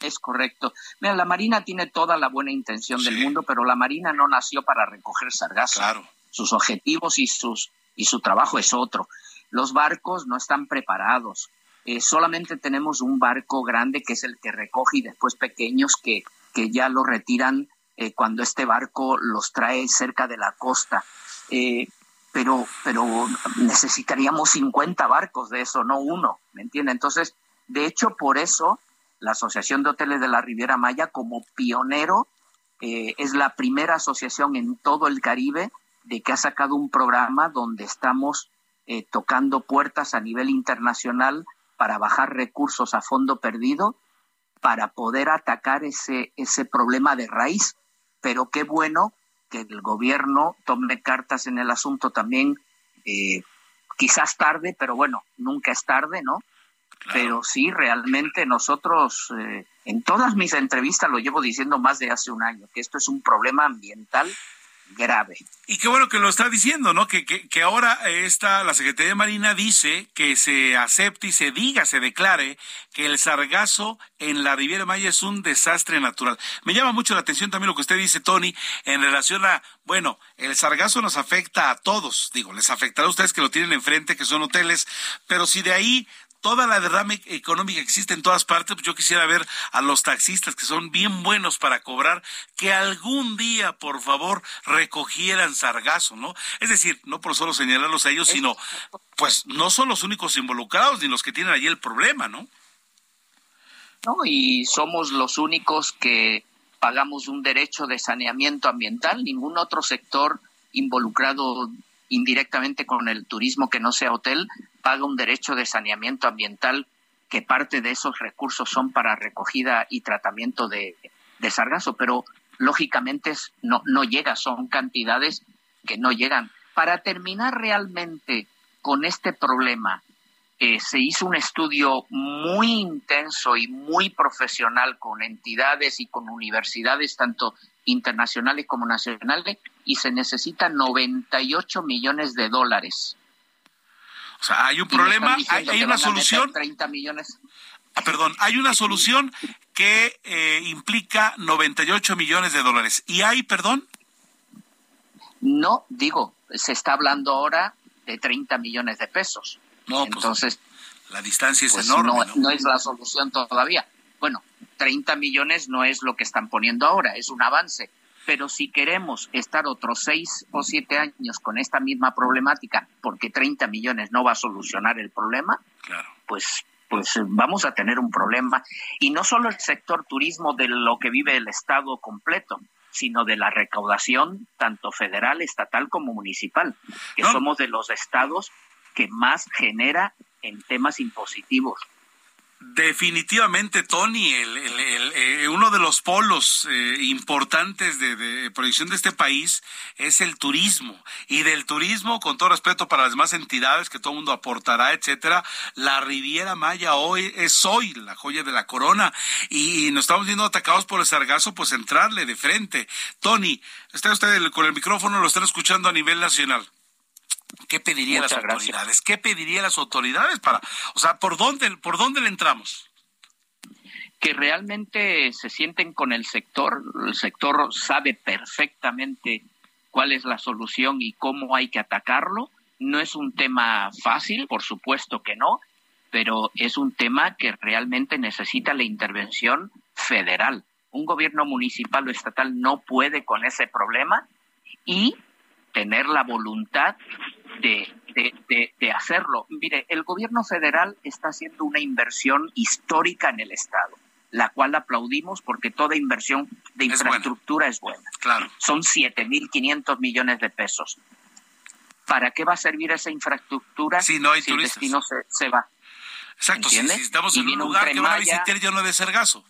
Es correcto. Mira, la Marina tiene toda la buena intención del mundo, pero la Marina no nació para recoger sargazo. Claro sus objetivos y, sus, y su trabajo es otro. Los barcos no están preparados. Eh, solamente tenemos un barco grande que es el que recoge y después pequeños que, que ya lo retiran eh, cuando este barco los trae cerca de la costa. Eh, pero, pero necesitaríamos 50 barcos de eso, no uno, ¿me entiende? Entonces, de hecho, por eso la Asociación de Hoteles de la Riviera Maya, como pionero, es la primera asociación en todo el Caribe de que ha sacado un programa donde estamos eh, tocando puertas a nivel internacional para bajar recursos a fondo perdido para poder atacar ese, ese problema de raíz. Pero qué bueno que el gobierno tome cartas en el asunto también, eh, quizás tarde, pero bueno, nunca es tarde, ¿no? Pero sí, realmente nosotros, eh, en todas mis entrevistas lo llevo diciendo más de hace un año, que esto es un problema ambiental grave. Y qué bueno que lo está diciendo, ¿no? Que, que, ahora esta, la Secretaría de Marina dice que se acepte y se diga, se declare que el sargazo en la Riviera Maya es un desastre natural. Me llama mucho la atención también lo que usted dice, Tony, en relación a, bueno, el sargazo nos afecta a todos, digo, les afectará a ustedes que lo tienen enfrente, que son hoteles, pero si de ahí toda la derrame económica que existe en todas partes, pues yo quisiera ver a los taxistas que son bien buenos para cobrar, que algún día, por favor, recogieran sargazo, ¿no? Es decir, no por solo señalarlos a ellos, sino, pues no son los únicos involucrados ni los que tienen allí el problema, ¿no? No, y somos los únicos que pagamos un derecho de saneamiento ambiental, ningún otro sector involucrado indirectamente con el turismo que no sea hotel paga un derecho de saneamiento ambiental que parte de esos recursos son para recogida y tratamiento de, de sargazo, pero lógicamente no, no llega, son cantidades que no llegan. Para terminar realmente con este problema, eh, se hizo un estudio muy intenso y muy profesional con entidades y con universidades, tanto internacionales como nacionales, y se necesitan 98 millones de dólares. O sea, hay un problema, hay, una solución. 30 millones. Ah, perdón, hay una solución que eh, implica 98 millones de dólares. ¿Y hay, perdón? No, digo, se está hablando ahora de 30 millones de pesos. No, pues, Entonces, la distancia es pues, enorme. No, no, es la solución todavía. Bueno, 30 millones no es lo que están poniendo ahora, es un avance. Pero si queremos estar otros seis o siete años con esta misma problemática, porque 30 millones no va a solucionar el problema, claro. pues pues vamos a tener un problema. Y no solo el sector turismo de lo que vive el Estado completo, sino de la recaudación tanto federal, estatal como municipal, que somos de los estados que más genera en temas impositivos. Definitivamente, Tony, el, eh, uno de los polos eh, importantes de, proyección de este país es el turismo. Y del turismo, con todo respeto para las demás entidades que todo el mundo aportará, etcétera, la Riviera Maya hoy es hoy la joya de la corona. Y, nos estamos viendo atacados por el sargazo, pues entrarle de frente. Tony, está usted con el micrófono, lo están escuchando a nivel nacional. ¿Qué pediría las autoridades? ¿Qué pediría las autoridades para, o sea, por dónde, por dónde le entramos? Que realmente se sienten con el sector, el sector sabe perfectamente cuál es la solución y cómo hay que atacarlo. No es un tema fácil, por supuesto que no, pero es un tema que realmente necesita la intervención federal. Un gobierno municipal o estatal no puede con ese problema y tener la voluntad de, de, hacerlo. Mire, el gobierno federal está haciendo una inversión histórica en el Estado, la cual aplaudimos porque toda inversión de infraestructura es buena. Claro. Son 7.500 millones de pesos. ¿Para qué va a servir esa infraestructura si, no hay el destino se, va? Exacto, si, estamos en un lugar que van a visitar lleno de sargazo.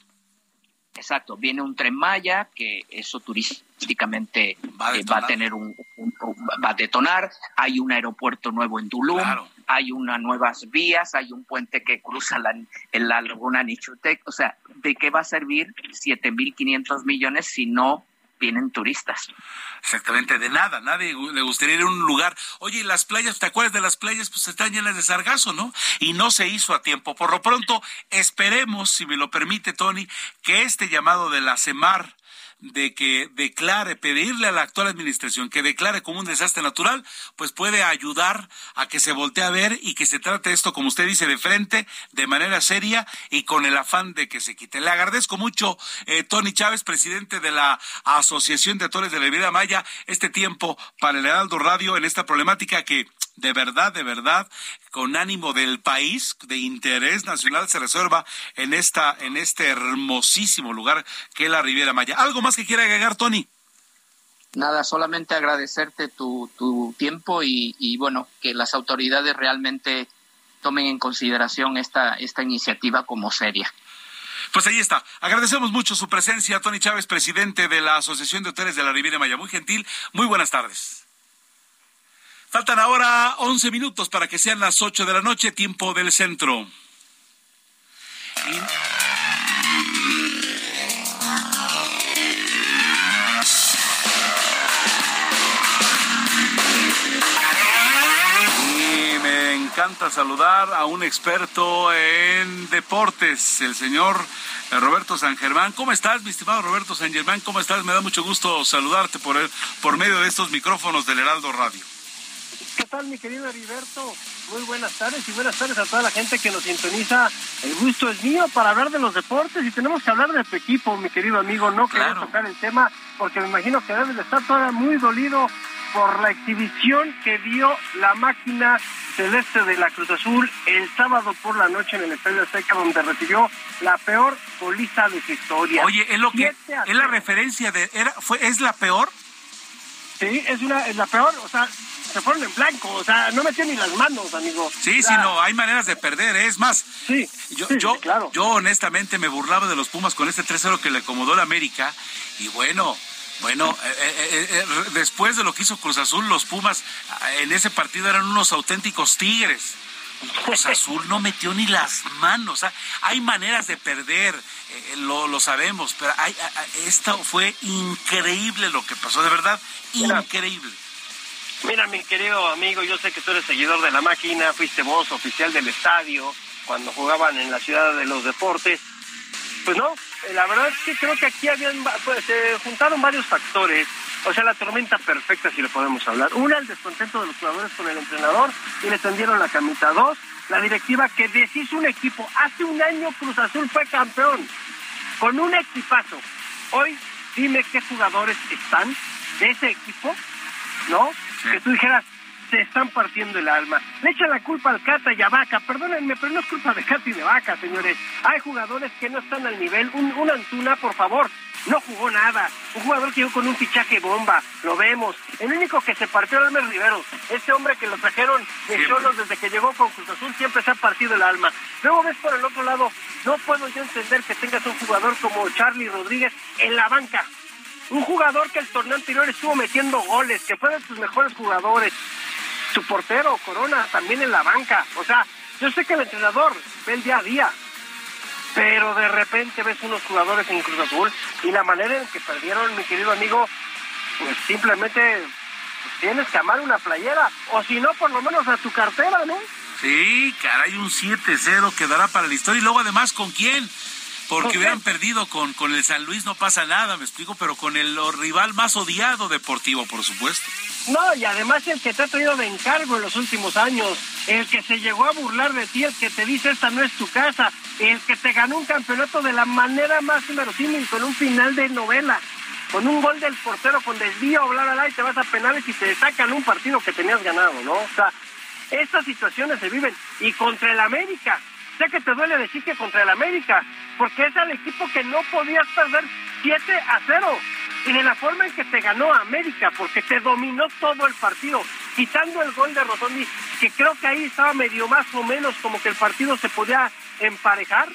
Exacto, viene un tren Maya que eso turísticamente va a, eh, tener un, va a detonar, hay un aeropuerto nuevo en Tulum, hay unas nuevas vías, hay un puente que cruza la, en la laguna Nichutec, o sea, ¿de qué va a servir 7.500 millones si no vienen turistas. Exactamente, de nada, nadie le gustaría ir a un lugar. Oye, y las playas, ¿te acuerdas de las playas? Pues están llenas de sargazo, ¿no? Y no se hizo a tiempo. Por lo pronto, esperemos, si me lo permite, Tony, que este llamado de la CEMAR de que declare, pedirle a la actual administración que declare como un desastre natural, pues puede ayudar a que se voltee a ver y que se trate esto, como usted dice, de frente, de manera seria y con el afán de que se quite. Le agradezco mucho, eh, Tony Chávez, presidente de la Asociación de Actores de la Vida Maya, este tiempo para el Heraldo Radio en esta problemática que de verdad, de verdad, con ánimo del país, de interés nacional, se resuelva en esta, en este hermosísimo lugar que es la Riviera Maya. ¿Algo más que quiera agregar, Tony? Nada, solamente agradecerte tu, tu tiempo y, y, bueno, que las autoridades realmente tomen en consideración esta, esta iniciativa como seria. Pues ahí está. Agradecemos mucho su presencia, Tony Chávez, presidente de la Asociación de Hoteles de la Riviera Maya. Muy gentil. Muy buenas tardes. Faltan ahora 11 minutos para que sean las 8 de la noche, tiempo del centro. Y... me encanta saludar a un experto en deportes, el señor Roberto San Germán. ¿Cómo estás, mi estimado Roberto San Germán? ¿Cómo estás? Me da mucho gusto saludarte por, el, por medio de estos micrófonos del Heraldo Radio. ¿Qué tal, mi querido Heriberto? Muy buenas tardes y buenas tardes a toda la gente que nos sintoniza. El gusto es mío para hablar de los deportes y tenemos que hablar de tu equipo, mi querido amigo. No claro. tocar el tema porque me imagino que debes de estar todavía muy dolido por la exhibición que dio la máquina celeste de la Cruz Azul el sábado por la noche en el Estadio Azteca, donde recibió la peor goliza de su historia. Oye, es lo que es la referencia de era fue es la peor Sí, es una es la peor, o sea, se fueron en blanco, o sea, no metió ni las manos, amigo. Sí, sí, no, hay maneras de perder, ¿eh? es más. Sí, yo, yo, yo honestamente me burlaba de los Pumas con este 3-0 que le acomodó la América y bueno, bueno, eh, eh, después de lo que hizo Cruz Azul, los Pumas en ese partido eran unos auténticos tigres. Cruz Azul no metió ni las manos. hay maneras de perder, lo, lo, sabemos, pero hay, esto fue increíble lo que pasó, de verdad, increíble. Mira, mi querido amigo, yo sé que tú eres seguidor de la máquina, fuiste vos oficial del estadio cuando jugaban en la ciudad de los deportes. Pues no, la verdad es que creo que aquí habían, pues, se juntaron varios factores. O sea, la tormenta perfecta, si le podemos hablar. Una, el descontento de los jugadores con el entrenador y le tendieron la camita. Dos, la directiva que deshizo un equipo. Hace un año Cruz Azul fue campeón con un equipazo. Hoy, dime qué jugadores están de ese equipo, ¿no? que tú dijeras, se están partiendo el alma. Le echan la culpa al Cata y a Vaca. Perdónenme, pero no es culpa de Cata y de Vaca, señores. Hay jugadores que no están al nivel. Un, Antuna, por favor, no jugó nada. Un jugador que llegó con un fichaje bomba. Lo vemos. El único que se partió el alma es Rivero. Ese hombre que lo trajeron de Cholos desde que llegó con Cruz Azul siempre se ha partido el alma. Luego ves por el otro lado, no puedo yo entender que tengas un jugador como Charlie Rodríguez en la banca. Un jugador que el torneo anterior estuvo metiendo goles, que fue de tus mejores jugadores. Tu portero, Corona, también en la banca. O sea, yo sé que el entrenador ve el día a día, pero de repente ves unos jugadores en Cruz Azul y la manera en que perdieron, mi querido amigo, pues simplemente tienes que amar una playera, o si no, por lo menos a tu cartera, ¿no? Sí, caray, un 7-0 quedará para la historia. Y luego, además, ¿con quién? Porque hubieran perdido con, con el San Luis, no pasa nada, me explico, pero con el rival más odiado deportivo, por supuesto. No, y además el que te ha traído de encargo en los últimos años, el que se llegó a burlar de ti, el que te dice esta no es tu casa, el que te ganó un campeonato de la manera más inverosímil, con un final de novela, con un gol del portero, con desvío, bla, bla, bla, y te vas a penales y te sacan un partido que tenías ganado, ¿no? O sea, estas situaciones se viven. Y contra el América, sé que te duele decir que contra el América, porque es el equipo que no podías perder 7 a 0. Y de la forma en que te ganó América, porque te dominó todo el partido, quitando el gol de Rotondi, que creo que ahí estaba medio más o menos como que el partido se podía emparejar.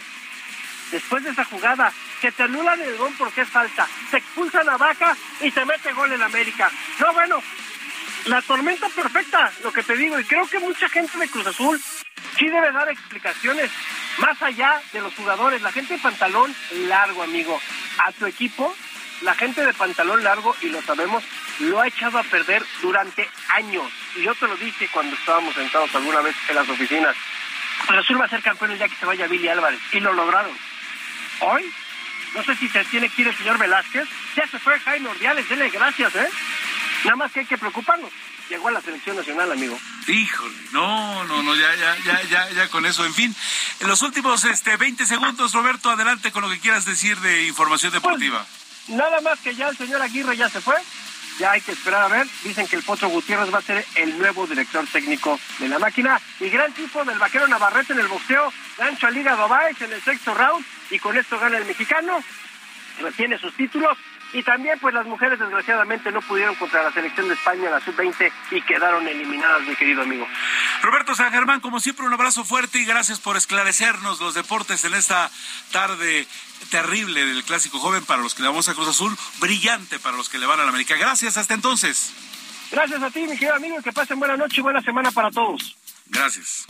Después de esa jugada, que te anulan el gol porque es falta, se expulsan a Vaca y se mete gol en América. No, bueno, la tormenta perfecta, lo que te digo, y creo que mucha gente de Cruz Azul sí debe dar explicaciones más allá de los jugadores. La gente de pantalón largo, amigo, a tu equipo, la gente de pantalón largo, y lo sabemos, lo ha echado a perder durante años. Y yo te lo dije cuando estábamos sentados alguna vez en las oficinas. Cruz Azul va a ser campeón día que se vaya Billy Álvarez, y lo lograron. Hoy, no sé si se tiene que ir el señor Velázquez, ya se fue Jaime Ordiales, denle gracias, ¿eh? Nada más que hay que preocuparnos. Llegó a la selección nacional, amigo. Híjole, no, no, no, ya, ya, ya, ya, ya con eso. En fin, en los últimos este, 20 segundos, Roberto, adelante con lo que quieras decir de información pues, deportiva. nada más que ya el señor Aguirre ya se fue. Ya hay que esperar a ver. Dicen que el Potro Gutiérrez va a ser el nuevo director técnico de la máquina. Y gran tipo del vaquero Navarrete en el boxeo. Gancho a Liga Dubái en el sexto round. Y con esto gana el mexicano. Retiene sus títulos y también, pues las mujeres desgraciadamente no pudieron contra la selección de España, la sub-20, y quedaron eliminadas, mi querido amigo. Roberto San Germán, como siempre, un abrazo fuerte y gracias por esclarecernos los deportes en esta tarde terrible del Clásico Joven para los que le vamos a Cruz Azul, brillante para los que le van a la América. Gracias, hasta entonces. Gracias a ti, mi querido amigo, que pasen buena noche y buena semana para todos. Gracias.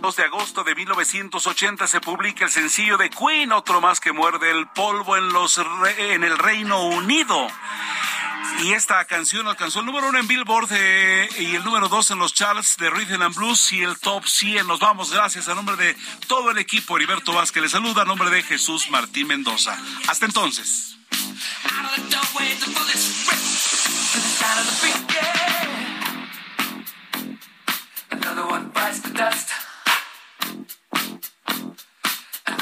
2 de agosto de 1980 se publica el sencillo de Queen, otro más que muerde el polvo en, los en el Reino Unido. Y esta canción alcanzó el número uno en Billboard eh, y el número dos en los charts de Rhythm and Blues y el top 100. Nos vamos, gracias a nombre de todo el equipo. Heriberto Vázquez le saluda a nombre de Jesús Martín Mendoza. Hasta entonces.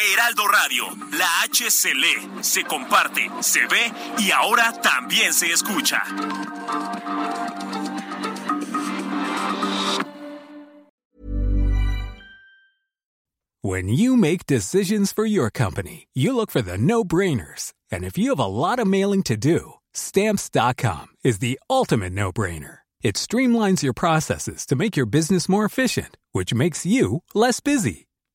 Heraldo Radio. La se comparte, se ve y ahora también se escucha. When you make decisions for your company, you look for the no-brainers. And if you have a lot of mailing to do, stamps.com is the ultimate no-brainer. It streamlines your processes to make your business more efficient, which makes you less busy.